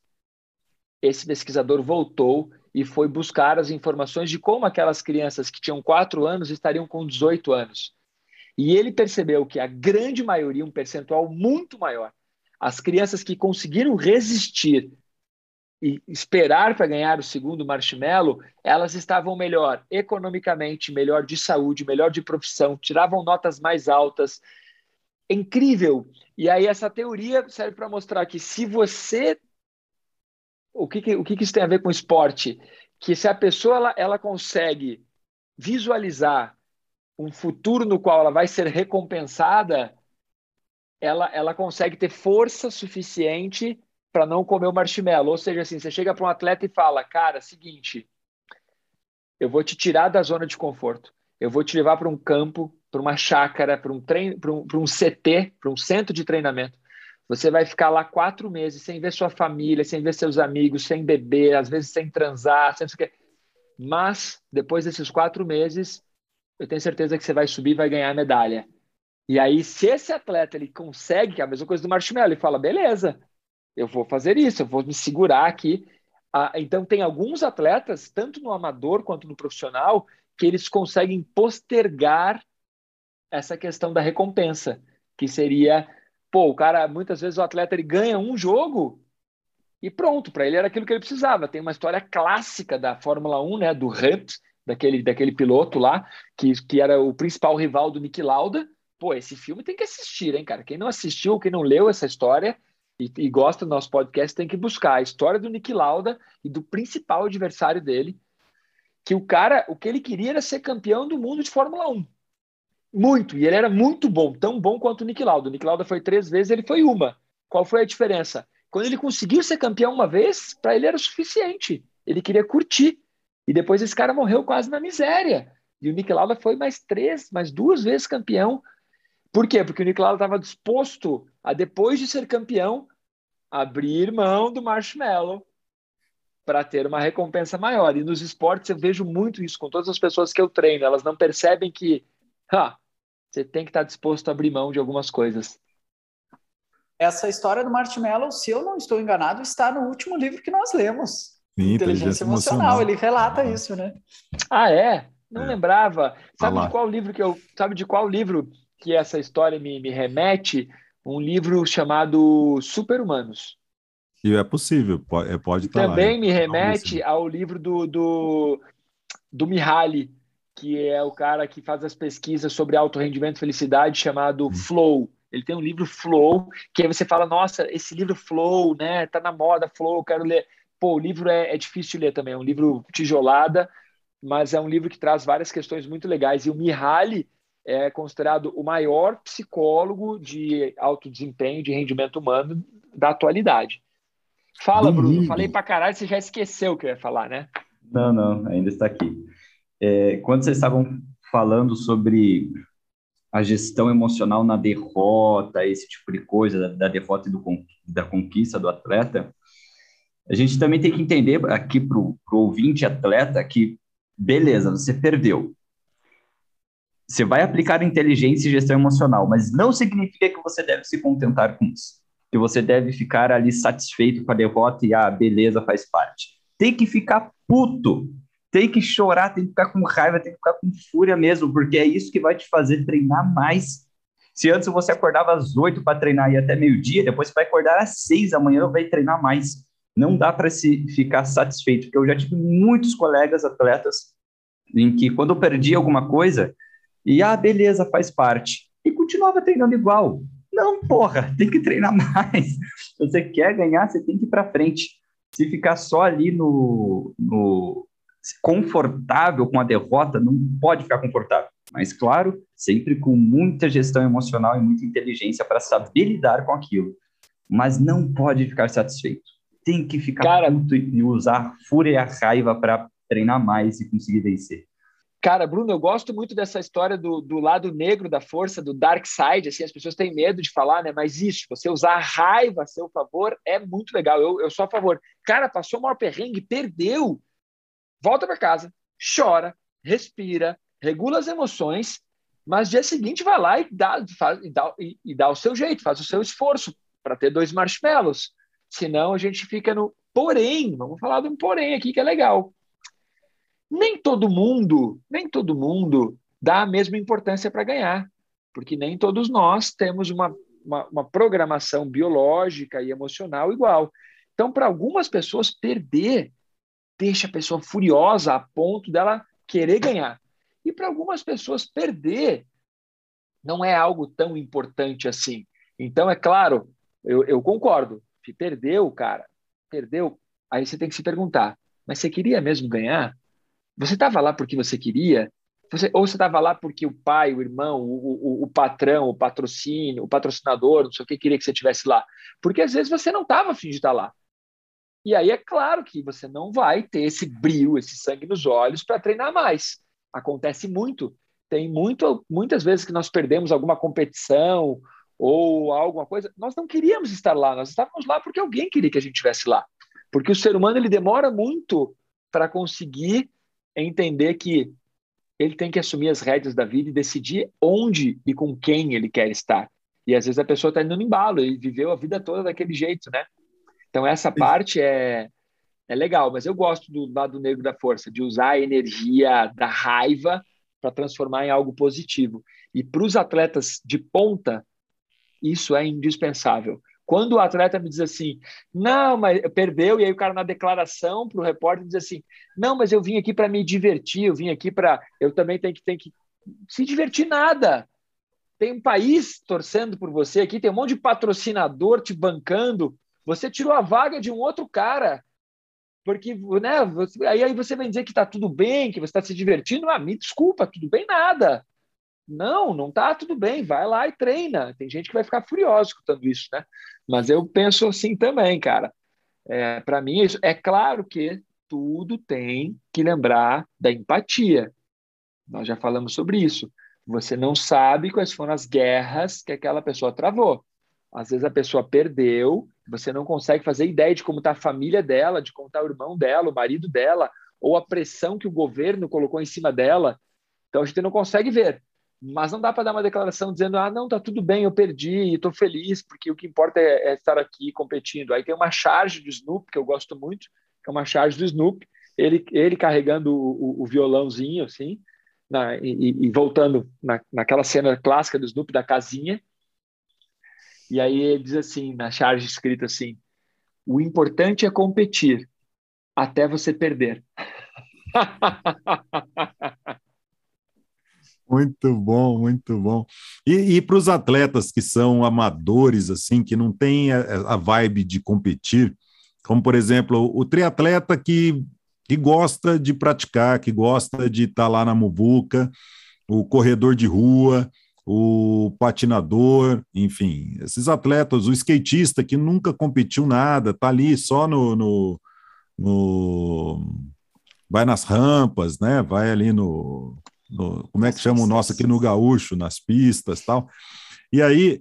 esse pesquisador voltou e foi buscar as informações de como aquelas crianças que tinham 4 anos estariam com 18 anos. E ele percebeu que a grande maioria, um percentual muito maior, as crianças que conseguiram resistir e esperar para ganhar o segundo marshmallow, elas estavam melhor economicamente, melhor de saúde, melhor de profissão, tiravam notas mais altas. É incrível. E aí essa teoria serve para mostrar que se você o que, que, o que, que isso tem a ver com esporte? Que se a pessoa ela, ela consegue visualizar um futuro no qual ela vai ser recompensada, ela, ela consegue ter força suficiente para não comer o marshmallow. Ou seja, assim, você chega para um atleta e fala, cara, seguinte, eu vou te tirar da zona de conforto, eu vou te levar para um campo para uma chácara, para um, treino, para um, um CT, para um centro de treinamento. Você vai ficar lá quatro meses sem ver sua família, sem ver seus amigos, sem beber, às vezes sem transar, sem Mas, depois desses quatro meses, eu tenho certeza que você vai subir vai ganhar a medalha. E aí, se esse atleta ele consegue, que é a mesma coisa do marshmallow, ele fala: beleza, eu vou fazer isso, eu vou me segurar aqui. Ah, então, tem alguns atletas, tanto no amador quanto no profissional, que eles conseguem postergar essa questão da recompensa, que seria, pô, o cara, muitas vezes o atleta ele ganha um jogo e pronto, para ele era aquilo que ele precisava. Tem uma história clássica da Fórmula 1, né, do Hunt, daquele, daquele piloto lá, que, que era o principal rival do Nick Lauda. Pô, esse filme tem que assistir, hein, cara? Quem não assistiu, quem não leu essa história e, e gosta do nosso podcast tem que buscar a história do Nick Lauda e do principal adversário dele, que o cara, o que ele queria era ser campeão do mundo de Fórmula 1. Muito, e ele era muito bom, tão bom quanto o Nick Lauda. O Nick Lauda foi três vezes, ele foi uma. Qual foi a diferença? Quando ele conseguiu ser campeão uma vez, para ele era suficiente. Ele queria curtir. E depois esse cara morreu quase na miséria. E o Nick Lauda foi mais três, mais duas vezes campeão. Por quê? Porque o Nick Lauda estava disposto a, depois de ser campeão, abrir mão do marshmallow para ter uma recompensa maior. E nos esportes eu vejo muito isso com todas as pessoas que eu treino. Elas não percebem que ha, você tem que estar disposto a abrir mão de algumas coisas. Essa história do Marshmallow, se eu não estou enganado, está no último livro que nós lemos. Sim, inteligência, emocional. emocional. Ele relata ah. isso, né? Ah, é? Não é. lembrava. Sabe ah de qual livro que eu. Sabe de qual livro que essa história me, me remete? Um livro chamado Super-Humanos. E é possível, pode, é, pode estar Também lá, me remete ao livro do, do, do Mihaly, que é o cara que faz as pesquisas sobre alto rendimento e felicidade, chamado uhum. Flow. Ele tem um livro Flow, que aí você fala, nossa, esse livro Flow, né? Tá na moda, Flow, quero ler. Pô, o livro é, é difícil de ler também, é um livro tijolada, mas é um livro que traz várias questões muito legais. E o Mihaly é considerado o maior psicólogo de alto desempenho, de rendimento humano da atualidade. Fala, Bruno. Falei pra caralho, você já esqueceu o que eu ia falar, né? Não, não, ainda está aqui. É, quando vocês estavam falando sobre a gestão emocional na derrota, esse tipo de coisa, da, da derrota e do, da conquista do atleta, a gente também tem que entender aqui para o ouvinte atleta que, beleza, você perdeu. Você vai aplicar inteligência e gestão emocional, mas não significa que você deve se contentar com isso. Que você deve ficar ali satisfeito com a derrota e, ah, beleza, faz parte. Tem que ficar puto tem que chorar, tem que ficar com raiva, tem que ficar com fúria mesmo, porque é isso que vai te fazer treinar mais. Se antes você acordava às oito para treinar e até meio-dia, depois você vai acordar às seis da manhã e vai treinar mais. Não dá para se ficar satisfeito, porque eu já tive muitos colegas atletas em que quando eu perdi alguma coisa, e ah, beleza, faz parte, e continuava treinando igual. Não, porra, tem que treinar mais. Se você quer ganhar, você tem que ir para frente. Se ficar só ali no, no, confortável com a derrota, não pode ficar confortável. Mas, claro, sempre com muita gestão emocional e muita inteligência para saber lidar com aquilo. Mas não pode ficar satisfeito. Tem que ficar Cara, puto e usar fúria e a raiva para treinar mais e conseguir vencer. Cara, Bruno, eu gosto muito dessa história do, do lado negro da força, do dark side, assim, as pessoas têm medo de falar, né? Mas isso, você usar a raiva a seu favor é muito legal. Eu, eu sou a favor. Cara, passou o maior perrengue, perdeu volta para casa, chora, respira, regula as emoções, mas dia seguinte vai lá e dá, faz, e dá, e, e dá o seu jeito, faz o seu esforço para ter dois marshmallows. Senão a gente fica no porém, vamos falar de um porém aqui que é legal. Nem todo mundo, nem todo mundo dá a mesma importância para ganhar, porque nem todos nós temos uma, uma, uma programação biológica e emocional igual. Então, para algumas pessoas, perder deixa a pessoa furiosa a ponto dela querer ganhar. E para algumas pessoas, perder não é algo tão importante assim. Então, é claro, eu, eu concordo. Se perdeu, cara, perdeu, aí você tem que se perguntar: mas você queria mesmo ganhar? Você estava lá porque você queria? Você, ou você estava lá porque o pai, o irmão, o, o, o, patrão, o patrocínio, o patrocinador, não sei o que, queria que você estivesse lá? Porque às vezes você não estava afim de estar lá. E aí é claro que você não vai ter esse brilho, esse sangue nos olhos para treinar mais. Acontece muito. Tem muito, muitas vezes que nós perdemos alguma competição ou alguma coisa. Nós não queríamos estar lá, nós estávamos lá porque alguém queria que a gente estivesse lá. Porque o ser humano ele demora muito para conseguir entender que ele tem que assumir as rédeas da vida e decidir onde e com quem ele quer estar. E às vezes a pessoa está indo no embalo, ele viveu a vida toda daquele jeito, né? Então, essa parte é, é legal, mas eu gosto do lado negro da força, de usar a energia da raiva para transformar em algo positivo. E para os atletas de ponta, isso é indispensável. Quando o atleta me diz assim, não, mas perdeu, e aí o cara na declaração para o repórter diz assim, não, mas eu vim aqui para me divertir, eu vim aqui para. Eu também tenho que, tenho que se divertir nada. Tem um país torcendo por você aqui, tem um monte de patrocinador te bancando. Você tirou a vaga de um outro cara. Porque, né, você, aí, aí você vem dizer que está tudo bem, que você está se divertindo. Ah, me desculpa, tudo bem nada. Não, não está tudo bem. Vai lá e treina. Tem gente que vai ficar furiosa escutando isso, né? Mas eu penso assim também, cara. É, Para mim, isso, é claro que tudo tem que lembrar da empatia. Nós já falamos sobre isso. Você não sabe quais foram as guerras que aquela pessoa travou. Às vezes a pessoa perdeu, você não consegue fazer ideia de como está a família dela, de como está o irmão dela, o marido dela, ou a pressão que o governo colocou em cima dela. Então a gente não consegue ver. Mas não dá para dar uma declaração dizendo: ah, não, está tudo bem, eu perdi estou feliz, porque o que importa é, é, estar aqui competindo. Aí tem uma charge do Snoop, que eu gosto muito, que é uma charge do Snoop, ele, ele carregando o, o, o violãozinho, assim, na, e, e, voltando na, naquela cena clássica do Snoop da casinha, e aí ele diz assim, na charge escrita assim: o importante é competir até você perder. Muito bom, muito bom. E, e para os atletas que são amadores, assim, que não têm a, a, vibe de competir, como por exemplo o triatleta que, que gosta de praticar, que gosta de estar tá lá na muvuca, o corredor de rua, o patinador, enfim, esses atletas, o skatista que nunca competiu nada, tá ali só no, no, no vai nas rampas, né? Vai ali no, no como é que chama o nosso aqui no gaúcho, nas pistas, tal. E aí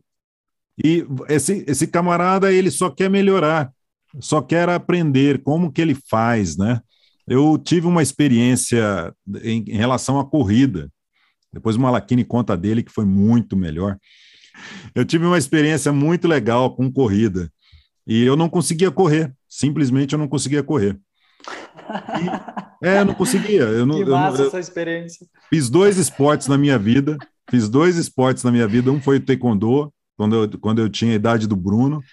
e esse, esse camarada ele só quer melhorar, só quer aprender como que ele faz, né? Eu tive uma experiência em, em relação à corrida. Depois o Malachini conta dele que foi muito melhor. Eu tive uma experiência muito legal com corrida e eu não conseguia correr, simplesmente eu não conseguia correr. E, é, eu não conseguia. Eu não, que massa eu, eu, essa experiência. Fiz dois esportes na minha vida, fiz dois esportes na minha vida. Um foi o taekwondo, quando eu, quando eu tinha a idade do Bruno.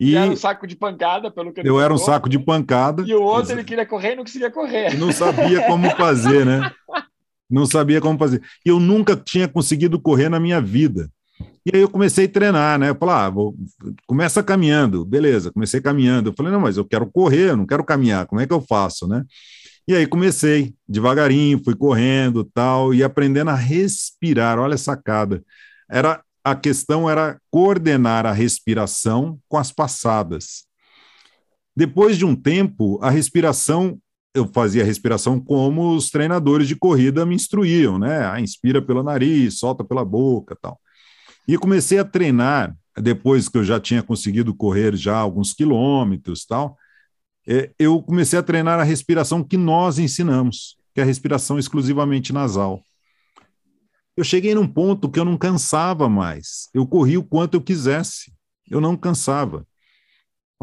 E era um saco de pancada, pelo que Eu falou. era um saco de pancada. E o outro, ele queria correr e não conseguia correr. não sabia como fazer, né? não sabia como fazer. E eu nunca tinha conseguido correr na minha vida. E aí eu comecei a treinar, né? Eu falei, ah, vou... começa caminhando, beleza, comecei caminhando. Eu falei, não, mas eu quero correr, eu não quero caminhar, como é que eu faço, né? E aí comecei devagarinho, fui correndo, tal, e aprendendo a respirar. Olha a sacada. Era a questão era coordenar a respiração com as passadas. Depois de um tempo, a respiração eu fazia a respiração como os treinadores de corrida me instruíam, né? Ah, inspira pelo nariz, solta pela boca, tal. E comecei a treinar depois que eu já tinha conseguido correr já alguns quilômetros, tal. É, eu comecei a treinar a respiração que nós ensinamos, que é a respiração exclusivamente nasal. Eu cheguei num ponto que eu não cansava mais. Eu corri o quanto eu quisesse. Eu não cansava.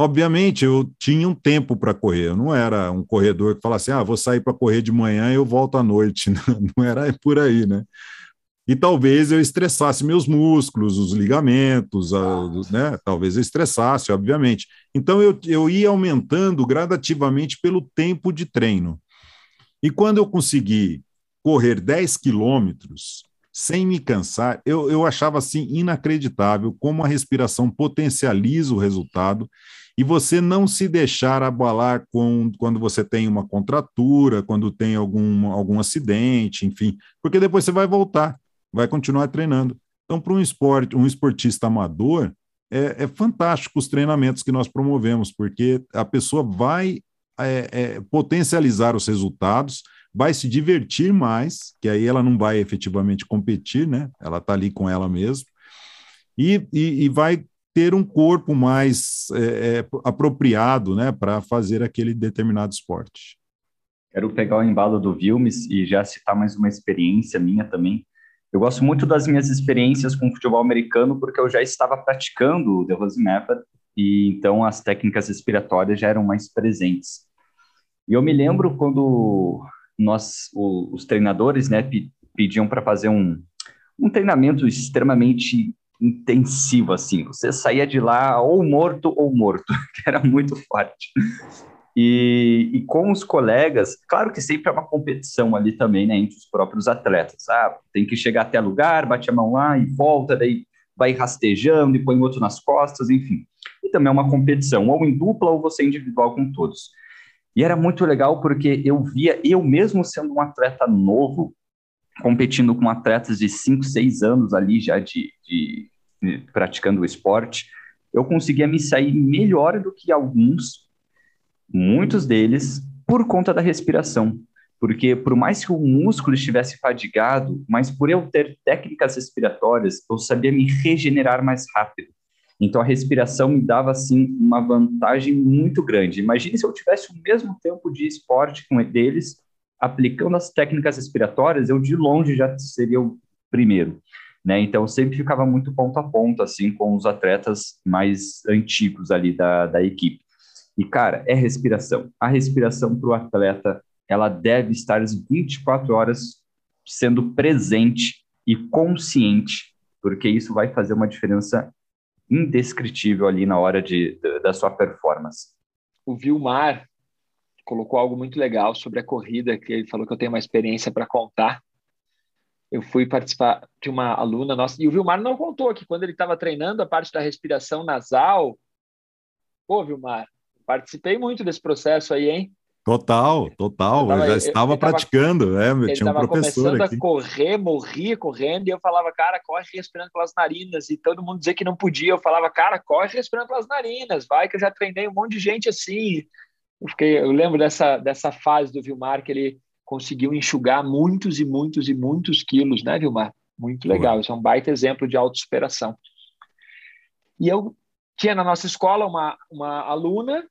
Obviamente, eu tinha um tempo para correr, eu não era um corredor que falasse, ah, vou sair para correr de manhã e eu volto à noite. Não, era por aí, né? E talvez eu estressasse meus músculos, os ligamentos, a, né? Talvez eu estressasse, obviamente. Então eu, eu ia aumentando gradativamente pelo tempo de treino. E quando eu consegui correr 10 quilômetros sem me cansar, eu, eu achava assim inacreditável como a respiração potencializa o resultado e você não se deixar abalar com, quando você tem uma contratura, quando tem algum, algum acidente, enfim, porque depois você vai voltar, vai continuar treinando. Então, para um esporte, um esportista amador, é, é, fantástico os treinamentos que nós promovemos, porque a pessoa vai é, é, potencializar os resultados, vai se divertir mais, que aí ela não vai efetivamente competir, né? Ela está ali com ela mesma, e, e, e vai ter um corpo mais é, é, apropriado né, para fazer aquele determinado esporte. Quero pegar o embalo do Vilmes e já citar mais uma experiência minha também. Eu gosto muito das minhas experiências com futebol americano porque eu já estava praticando o The Rose Method e então as técnicas respiratórias já eram mais presentes. E eu me lembro quando nós, os treinadores, né, pediam para fazer um, um treinamento extremamente intensivo, assim. Você saía de lá ou morto ou morto, que era muito forte. E, e, com os colegas, claro que sempre é uma competição ali também, né, entre os próprios atletas. Ah, tem que chegar até lugar, bate a mão lá e volta, daí vai rastejando e põe outro nas costas, enfim. E também é uma competição, ou em dupla ou você individual com todos. E era muito legal porque eu via, eu mesmo sendo um atleta novo, competindo com atletas de 5, 6 anos ali já de, de, praticando o esporte, eu conseguia me sair melhor do que alguns, muitos deles, por conta da respiração. Porque por mais que o músculo estivesse fadigado, mas por eu ter técnicas respiratórias, eu sabia me regenerar mais rápido. Então a respiração me dava assim uma vantagem muito grande. Imagine se eu tivesse o mesmo tempo de esporte com eles, aplicando as técnicas respiratórias, eu de longe já seria o primeiro. Né? Então, sempre ficava muito ponto a ponto, assim, com os atletas mais antigos ali da, da equipe. E, cara, é respiração. A respiração para o atleta, ela deve estar as 24 horas sendo presente e consciente, porque isso vai fazer uma diferença indescritível ali na hora de, da sua performance. O Vilmar, colocou algo muito legal sobre a corrida, que ele falou que eu tenho uma experiência para contar. Eu fui participar de uma aluna nossa, e o Vilmar não contou que quando ele estava treinando a parte da respiração nasal, pô, Vilmar, participei muito desse processo aí, hein? Total, total. Eu, tava, eu já estava eu, praticando, né? Ele tinha um professor começando aqui. a correr, morria correndo, e eu falava, cara, corre respirando pelas narinas. E todo mundo dizia que não podia. Eu falava, cara, corre respirando pelas narinas, vai, que eu já treinei um monte de gente assim. Eu, fiquei, eu lembro dessa, dessa fase do Vilmar que ele conseguiu enxugar muitos e muitos e muitos quilos, né, Vilmar? Muito legal. Isso é um baita exemplo de autossuperação. E eu tinha na nossa escola uma, uma aluna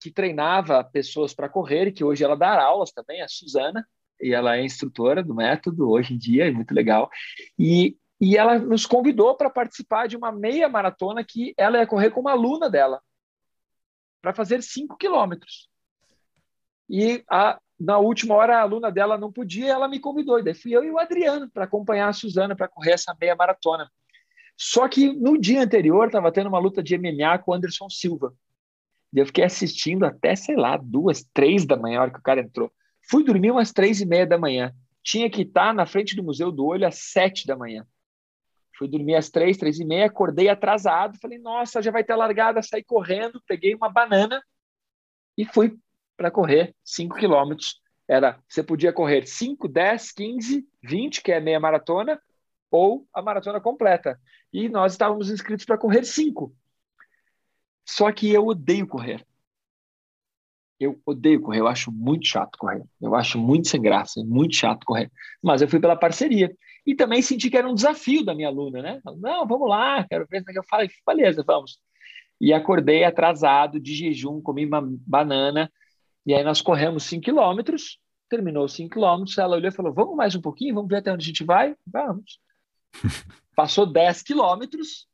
que treinava pessoas para correr e que hoje ela dá aulas também, a Suzana, e ela é instrutora do método hoje em dia, é muito legal. E, e ela nos convidou para participar de uma meia maratona que ela ia correr com uma aluna dela, para fazer 5 quilômetros. E a, na última hora a aluna dela não podia, ela me convidou. E daí fui eu e o Adriano para acompanhar a Suzana para correr essa meia maratona. Só que no dia anterior estava tendo uma luta de MMA com o Anderson Silva. E eu fiquei assistindo até, sei lá, duas, três da manhã, a hora que o cara entrou. Fui dormir umas três e meia da manhã. Tinha que estar na frente do Museu do Olho às sete da manhã. Fui dormir às três, três e meia, acordei atrasado. Falei, nossa, já vai ter largada. Saí correndo, peguei uma banana e fui para correr cinco quilômetros. Era, você podia correr 5, 10, 15, 20, que é meia maratona, ou a maratona completa. E nós estávamos inscritos para correr cinco. Só que eu odeio correr. Eu odeio correr, eu acho muito chato correr. Eu acho muito sem graça, muito chato correr. Mas eu fui pela parceria. E também senti que era um desafio da minha aluna, né? Não, vamos lá, quero ver. Eu falei, beleza, vamos. E acordei atrasado, de jejum, comi uma banana. E aí nós corremos 5 quilômetros, terminou 5 quilômetros. Ela olhou e falou: Vamos mais um pouquinho, vamos ver até onde a gente vai? Vamos. Passou 10 quilômetros.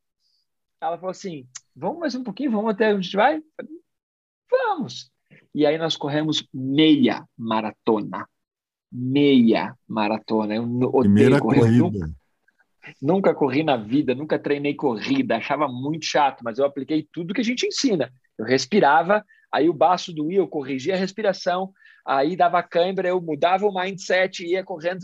Ela falou assim: Vamos mais um pouquinho, vamos até onde a gente vai? Vamos. E aí nós corremos meia maratona. Meia maratona. Eu Primeira correr. corrida. Nunca, nunca corri na vida, nunca treinei corrida, achava muito chato, mas eu apliquei tudo que a gente ensina. Eu respirava, aí o baço doía, eu corrigia a respiração, aí dava câimbra, eu mudava o mindset, ia correndo.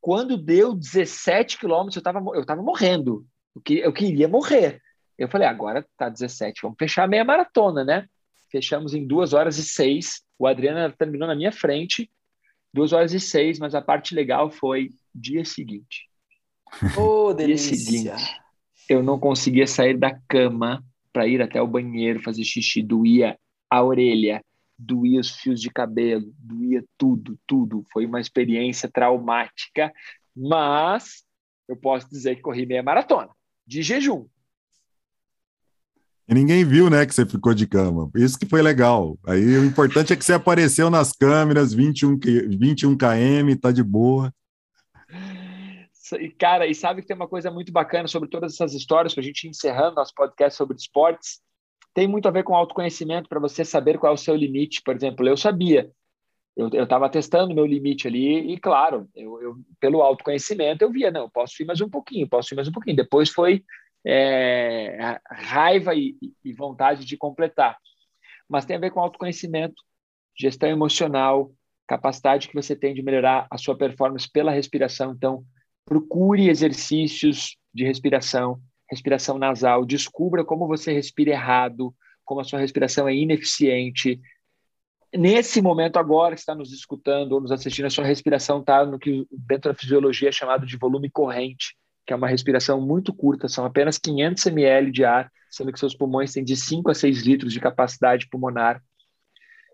Quando deu 17 quilômetros, eu estava eu tava morrendo. Eu queria morrer. Eu falei, agora tá 17, vamos fechar a meia maratona, né? Fechamos em duas horas e seis. O Adriano terminou na minha frente, duas horas e seis, mas a parte legal foi dia seguinte. Oh, dia delícia. seguinte, eu não conseguia sair da cama para ir até o banheiro fazer xixi, doía a orelha, doía os fios de cabelo, doía tudo, tudo. Foi uma experiência traumática, mas eu posso dizer que corri meia maratona, de jejum. E ninguém viu, né, que você ficou de cama. Isso que foi legal. Aí o importante é que você apareceu nas câmeras, 21, 21 km, tá de boa. Cara, e sabe que tem uma coisa muito bacana sobre todas essas histórias, para a gente encerrando nosso podcast sobre esportes, tem muito a ver com autoconhecimento, para você saber qual é o seu limite. Por exemplo, eu sabia, eu estava testando meu limite ali, e claro, eu, eu, pelo autoconhecimento, eu via, não, eu posso ir mais um pouquinho, posso ir mais um pouquinho. Depois foi é, raiva e, e vontade de completar. Mas tem a ver com autoconhecimento, gestão emocional, capacidade que você tem de melhorar a sua performance pela respiração. Então, procure exercícios de respiração, respiração nasal, descubra como você respira errado, como a sua respiração é ineficiente. Nesse momento agora que está nos escutando ou nos assistindo, a sua respiração está no que dentro da fisiologia é chamado de volume corrente que é uma respiração muito curta, são apenas 500 ml de ar, sendo que seus pulmões têm de 5 a 6 litros de capacidade pulmonar.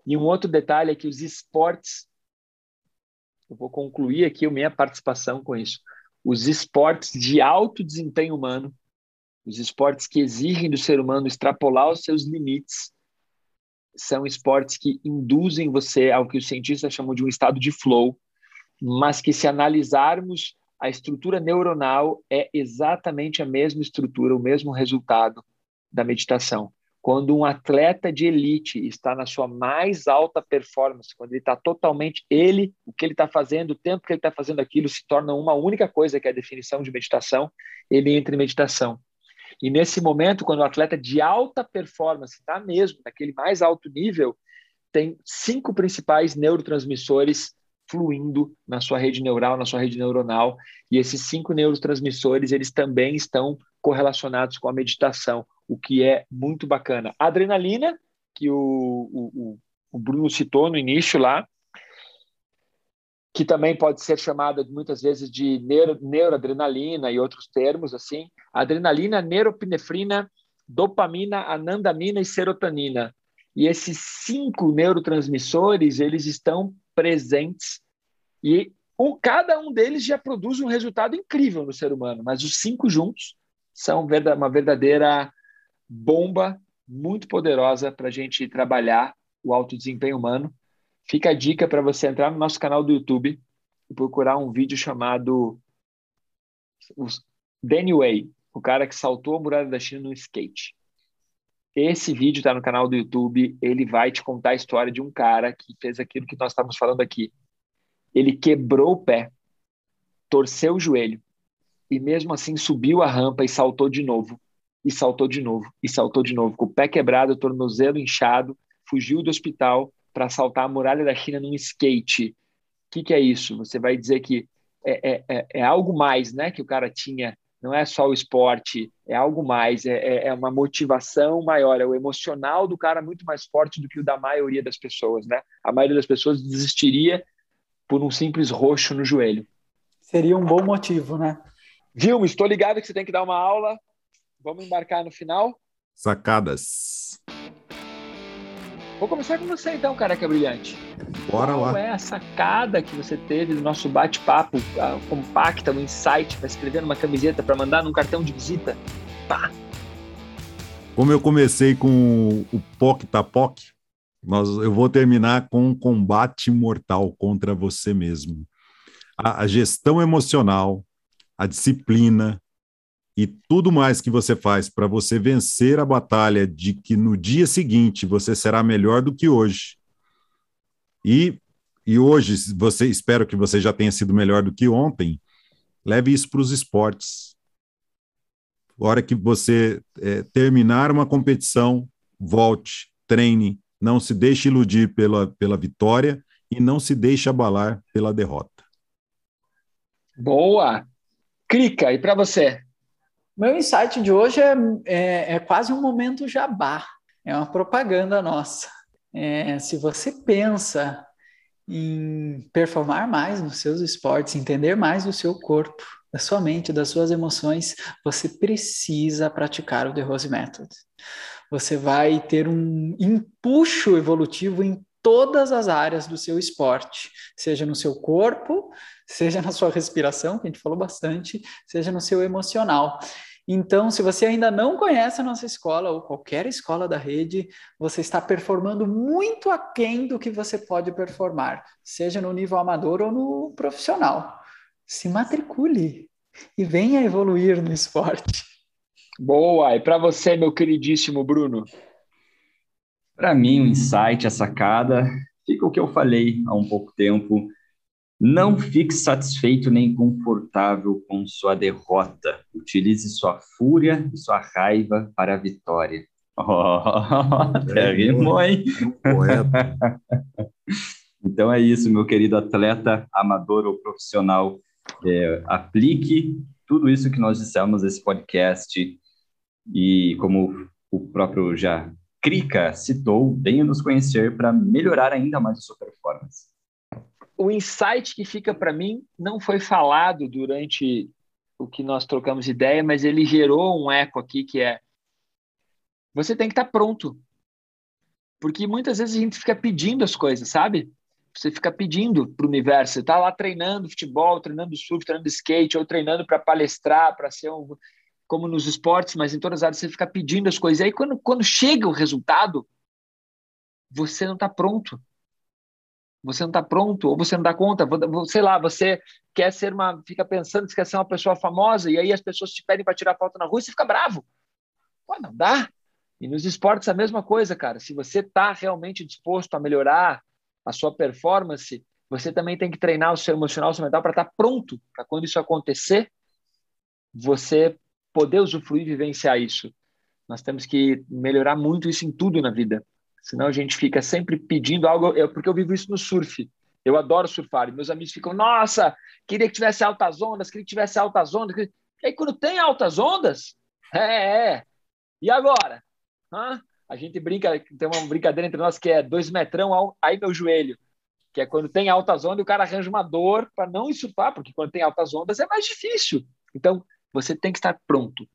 E um outro detalhe é que os esportes, eu vou concluir aqui a minha participação com isso, os esportes de alto desempenho humano, os esportes que exigem do ser humano extrapolar os seus limites, são esportes que induzem você ao que os cientistas chamam de um estado de flow, mas que se analisarmos a estrutura neuronal é exatamente a mesma estrutura, o mesmo resultado da meditação. Quando um atleta de elite está na sua mais alta performance, quando ele está totalmente ele, o que ele está fazendo, o tempo que ele está fazendo aquilo se torna uma única coisa, que é a definição de meditação, ele entra em meditação. E nesse momento, quando o atleta de alta performance está mesmo naquele mais alto nível, tem cinco principais neurotransmissores fluindo na sua rede neural, na sua rede neuronal, e esses cinco neurotransmissores, eles também estão correlacionados com a meditação, o que é muito bacana. A adrenalina, que o, o, o Bruno citou no início lá, que também pode ser chamada muitas vezes de neuro, neuroadrenalina e outros termos assim. Adrenalina, neuropinefrina, dopamina, anandamina e serotonina. E esses cinco neurotransmissores, eles estão presentes e cada um deles já produz um resultado incrível no ser humano, mas os cinco juntos são uma verdadeira bomba muito poderosa para a gente trabalhar o alto desempenho humano. Fica a dica para você entrar no nosso canal do YouTube e procurar um vídeo chamado Danny Way, o cara que saltou a muralha da China no skate. Esse vídeo está no canal do YouTube. Ele vai te contar a história de um cara que fez aquilo que nós estávamos falando aqui. Ele quebrou o pé, torceu o joelho e mesmo assim subiu a rampa e saltou de novo, e saltou de novo, e saltou de novo, com o pé quebrado, tornozelo inchado, fugiu do hospital para saltar a muralha da China num skate. O que, que é isso? Você vai dizer que é, é, é, é algo mais né, que o cara tinha não é só o esporte, é algo mais, é, é, é uma motivação maior, é o emocional do cara muito mais forte do que o da maioria das pessoas, né? A maioria das pessoas desistiria por um simples roxo no joelho. Seria um bom motivo, né? Vilma, estou ligado que você tem que dar uma aula. Vamos embarcar no final? Sacadas. Vou começar com você então, careca brilhante. Bora Qual lá. Qual é a sacada que você teve do nosso bate-papo compacta, um insight para escrever numa camiseta, para mandar num cartão de visita? Pá. Como eu comecei com o POC Tapoc, nós, eu vou terminar com um combate mortal contra você mesmo. A, a gestão emocional, a disciplina, e tudo mais que você faz para você vencer a batalha de que no dia seguinte você será melhor do que hoje. E, e hoje, você espero que você já tenha sido melhor do que ontem. Leve isso para os esportes. A hora que você é, terminar uma competição, volte, treine, não se deixe iludir pela, pela vitória e não se deixe abalar pela derrota. Boa! Clica, e para você? Meu insight de hoje é, é, é, quase um momento jabá, é uma propaganda nossa. É, se você pensa em performar mais nos seus esportes, entender mais do seu corpo, da sua mente, das suas emoções, você precisa praticar o The Rose Method. Você vai ter um empuxo evolutivo em todas as áreas do seu esporte, seja no seu corpo, seja na sua respiração, que a gente falou bastante, seja no seu emocional. Então, se você ainda não conhece a nossa escola ou qualquer escola da rede, você está performando muito aquém do que você pode performar, seja no nível amador ou no profissional. Se matricule e venha evoluir no esporte. Boa! E para você, meu queridíssimo Bruno? Para mim, o insight, a sacada, fica o que eu falei há um pouco tempo não fique satisfeito nem confortável com sua derrota. Utilize sua fúria e sua raiva para a vitória. Oh, rimou, hein? então é isso, meu querido atleta, amador ou profissional. É, aplique tudo isso que nós dissemos nesse podcast e como o próprio já Krika citou, venha nos conhecer para melhorar ainda mais a sua performance o insight que fica para mim não foi falado durante o que nós trocamos ideia, mas ele gerou um eco aqui que é você tem que estar tá pronto. Porque muitas vezes a gente fica pedindo as coisas, sabe? Você fica pedindo para o universo. Você está lá treinando futebol, treinando surf, treinando skate, ou treinando para palestrar, para ser um. Como nos esportes, mas em todas as áreas você fica pedindo as coisas. E aí, quando, quando chega o resultado, você não está pronto você não está pronto, ou você não dá conta, sei lá, você quer ser uma, fica pensando que quer ser uma pessoa famosa, e aí as pessoas te pedem para tirar foto na rua e você fica bravo. Pô, não dá. E nos esportes a mesma coisa, cara. Se você está realmente disposto a melhorar a sua performance, você também tem que treinar o seu emocional, o seu mental para estar tá pronto para quando isso acontecer, você poder usufruir e vivenciar isso. Nós temos que melhorar muito isso em tudo na vida. Senão a gente fica sempre pedindo algo, é porque eu vivo isso no surf. Eu adoro surfar. E meus amigos ficam, nossa, queria que tivesse altas ondas, queria que tivesse altas ondas. E aí, quando tem altas ondas, é, é. E agora? Hã? A gente brinca, tem uma brincadeira entre nós que é dois metrão, aí meu joelho. Que é quando tem altas ondas, o cara arranja uma dor para não surfar, porque quando tem altas ondas é mais difícil. Então, você tem que estar pronto.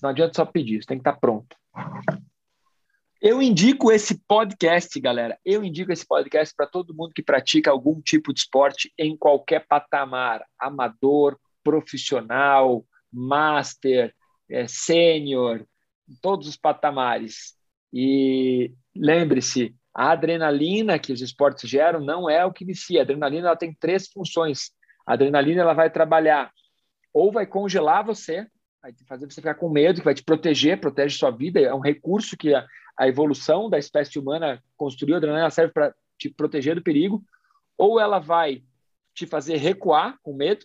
Não adianta só pedir, você tem que estar pronto. Eu indico esse podcast, galera. Eu indico esse podcast para todo mundo que pratica algum tipo de esporte em qualquer patamar, amador, profissional, master, é, sênior, todos os patamares. E lembre-se, a adrenalina que os esportes geram não é o que inicia. A adrenalina ela tem três funções. A adrenalina ela vai trabalhar ou vai congelar você, vai fazer você ficar com medo, que vai te proteger, protege sua vida, é um recurso que a, a evolução da espécie humana construiu, a adrenalina serve para te proteger do perigo, ou ela vai te fazer recuar com medo,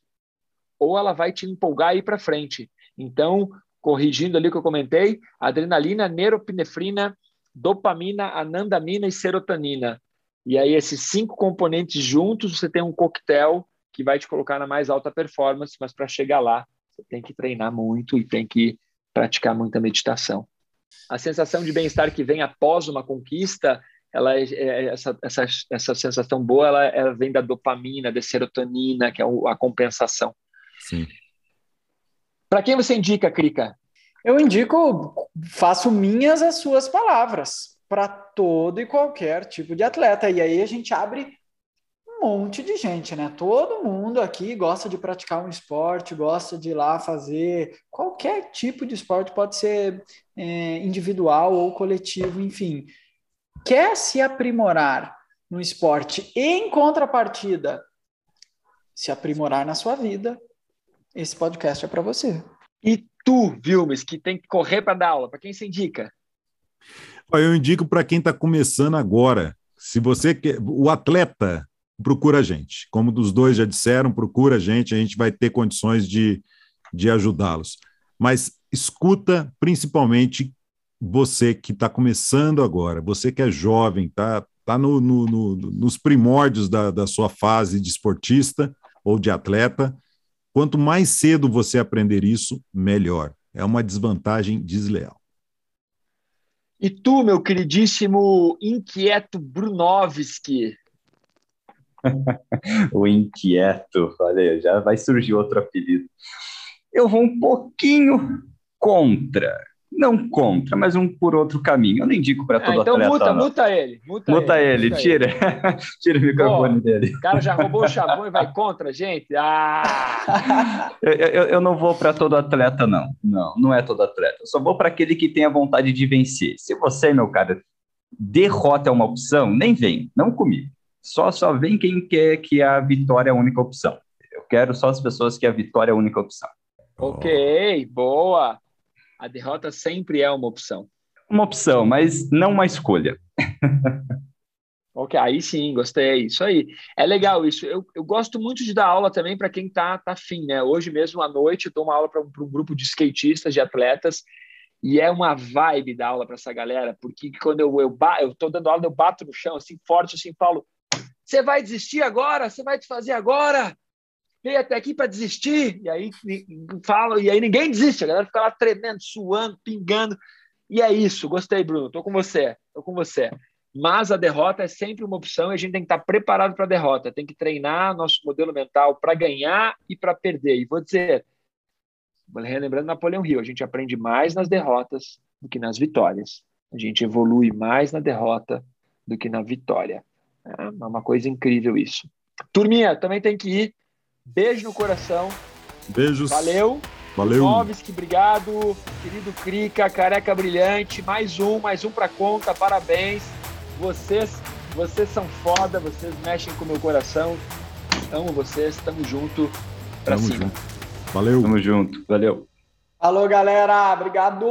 ou ela vai te empolgar e ir para frente. Então, corrigindo ali o que eu comentei, adrenalina, neuropinefrina, dopamina, anandamina e serotonina. E aí, esses cinco componentes juntos, você tem um coquetel que vai te colocar na mais alta performance, mas para chegar lá, você tem que treinar muito e tem que praticar muita meditação. A sensação de bem-estar que vem após uma conquista, ela é, é, essa, essa, essa sensação boa, ela, ela vem da dopamina, da serotonina, que é a compensação. Sim. Para quem você indica, Krika? Eu indico, faço minhas as suas palavras para todo e qualquer tipo de atleta. E aí a gente abre um monte de gente, né? Todo mundo aqui gosta de praticar um esporte, gosta de ir lá fazer qualquer tipo de esporte, pode ser é, individual ou coletivo, enfim. Quer se aprimorar no esporte e, em contrapartida, se aprimorar na sua vida, esse podcast é para você. E tu, Vilmes, que tem que correr para dar aula, para quem você indica? Eu indico para quem está começando agora. Se você quer, o atleta procura a gente. Como dos dois já disseram, procura a gente, a gente vai ter condições de, de ajudá-los. Mas escuta principalmente você que está começando agora, você que é jovem, está tá no, no, no, nos primórdios da, da sua fase de esportista ou de atleta, Quanto mais cedo você aprender isso, melhor. É uma desvantagem desleal. E tu, meu queridíssimo inquieto Brunovski? o inquieto, olha, já vai surgir outro apelido. Eu vou um pouquinho contra não contra, mas um por outro caminho. Eu não indico para todo ah, então atleta. Então muta, muta ele. Muta, muta ele, ele, tira. tira o microfone Pô, dele. O cara já roubou o chavão e vai contra, gente. Ah! eu, eu, eu não vou para todo atleta, não. Não, não é todo atleta. Eu só vou para aquele que tem a vontade de vencer. Se você, meu cara, derrota é uma opção, nem vem, não comigo. Só, só vem quem quer que a vitória é a única opção. Eu quero só as pessoas que a vitória é a única opção. Ok, boa a derrota sempre é uma opção. Uma opção, mas não uma escolha. ok, aí sim, gostei. Isso aí. É legal isso. Eu, eu gosto muito de dar aula também para quem está tá afim, né? Hoje mesmo à noite eu dou uma aula para um, um grupo de skatistas, de atletas, e é uma vibe da aula para essa galera, porque quando eu, eu, eu tô dando aula, eu bato no chão assim, forte, assim, Paulo, você vai desistir agora? Você vai te fazer agora? veio até aqui para desistir, e aí fala, e aí ninguém desiste, a galera fica lá tremendo, suando, pingando. E é isso, gostei, Bruno, tô com você, tô com você. Mas a derrota é sempre uma opção e a gente tem que estar preparado para a derrota, tem que treinar nosso modelo mental para ganhar e para perder. E vou dizer, relembrando Napoleão Hill, a gente aprende mais nas derrotas do que nas vitórias. A gente evolui mais na derrota do que na vitória. É uma coisa incrível isso. Turminha, também tem que ir. Beijo no coração. Beijos. Valeu. Valeu. Novski, obrigado. Querido Crica, careca brilhante. Mais um, mais um pra conta. Parabéns. Vocês, vocês são foda, vocês mexem com o meu coração. Amo vocês, tamo junto pra tamo cima. Junto. Valeu. Tamo junto. Valeu. Alô, galera. Obrigado.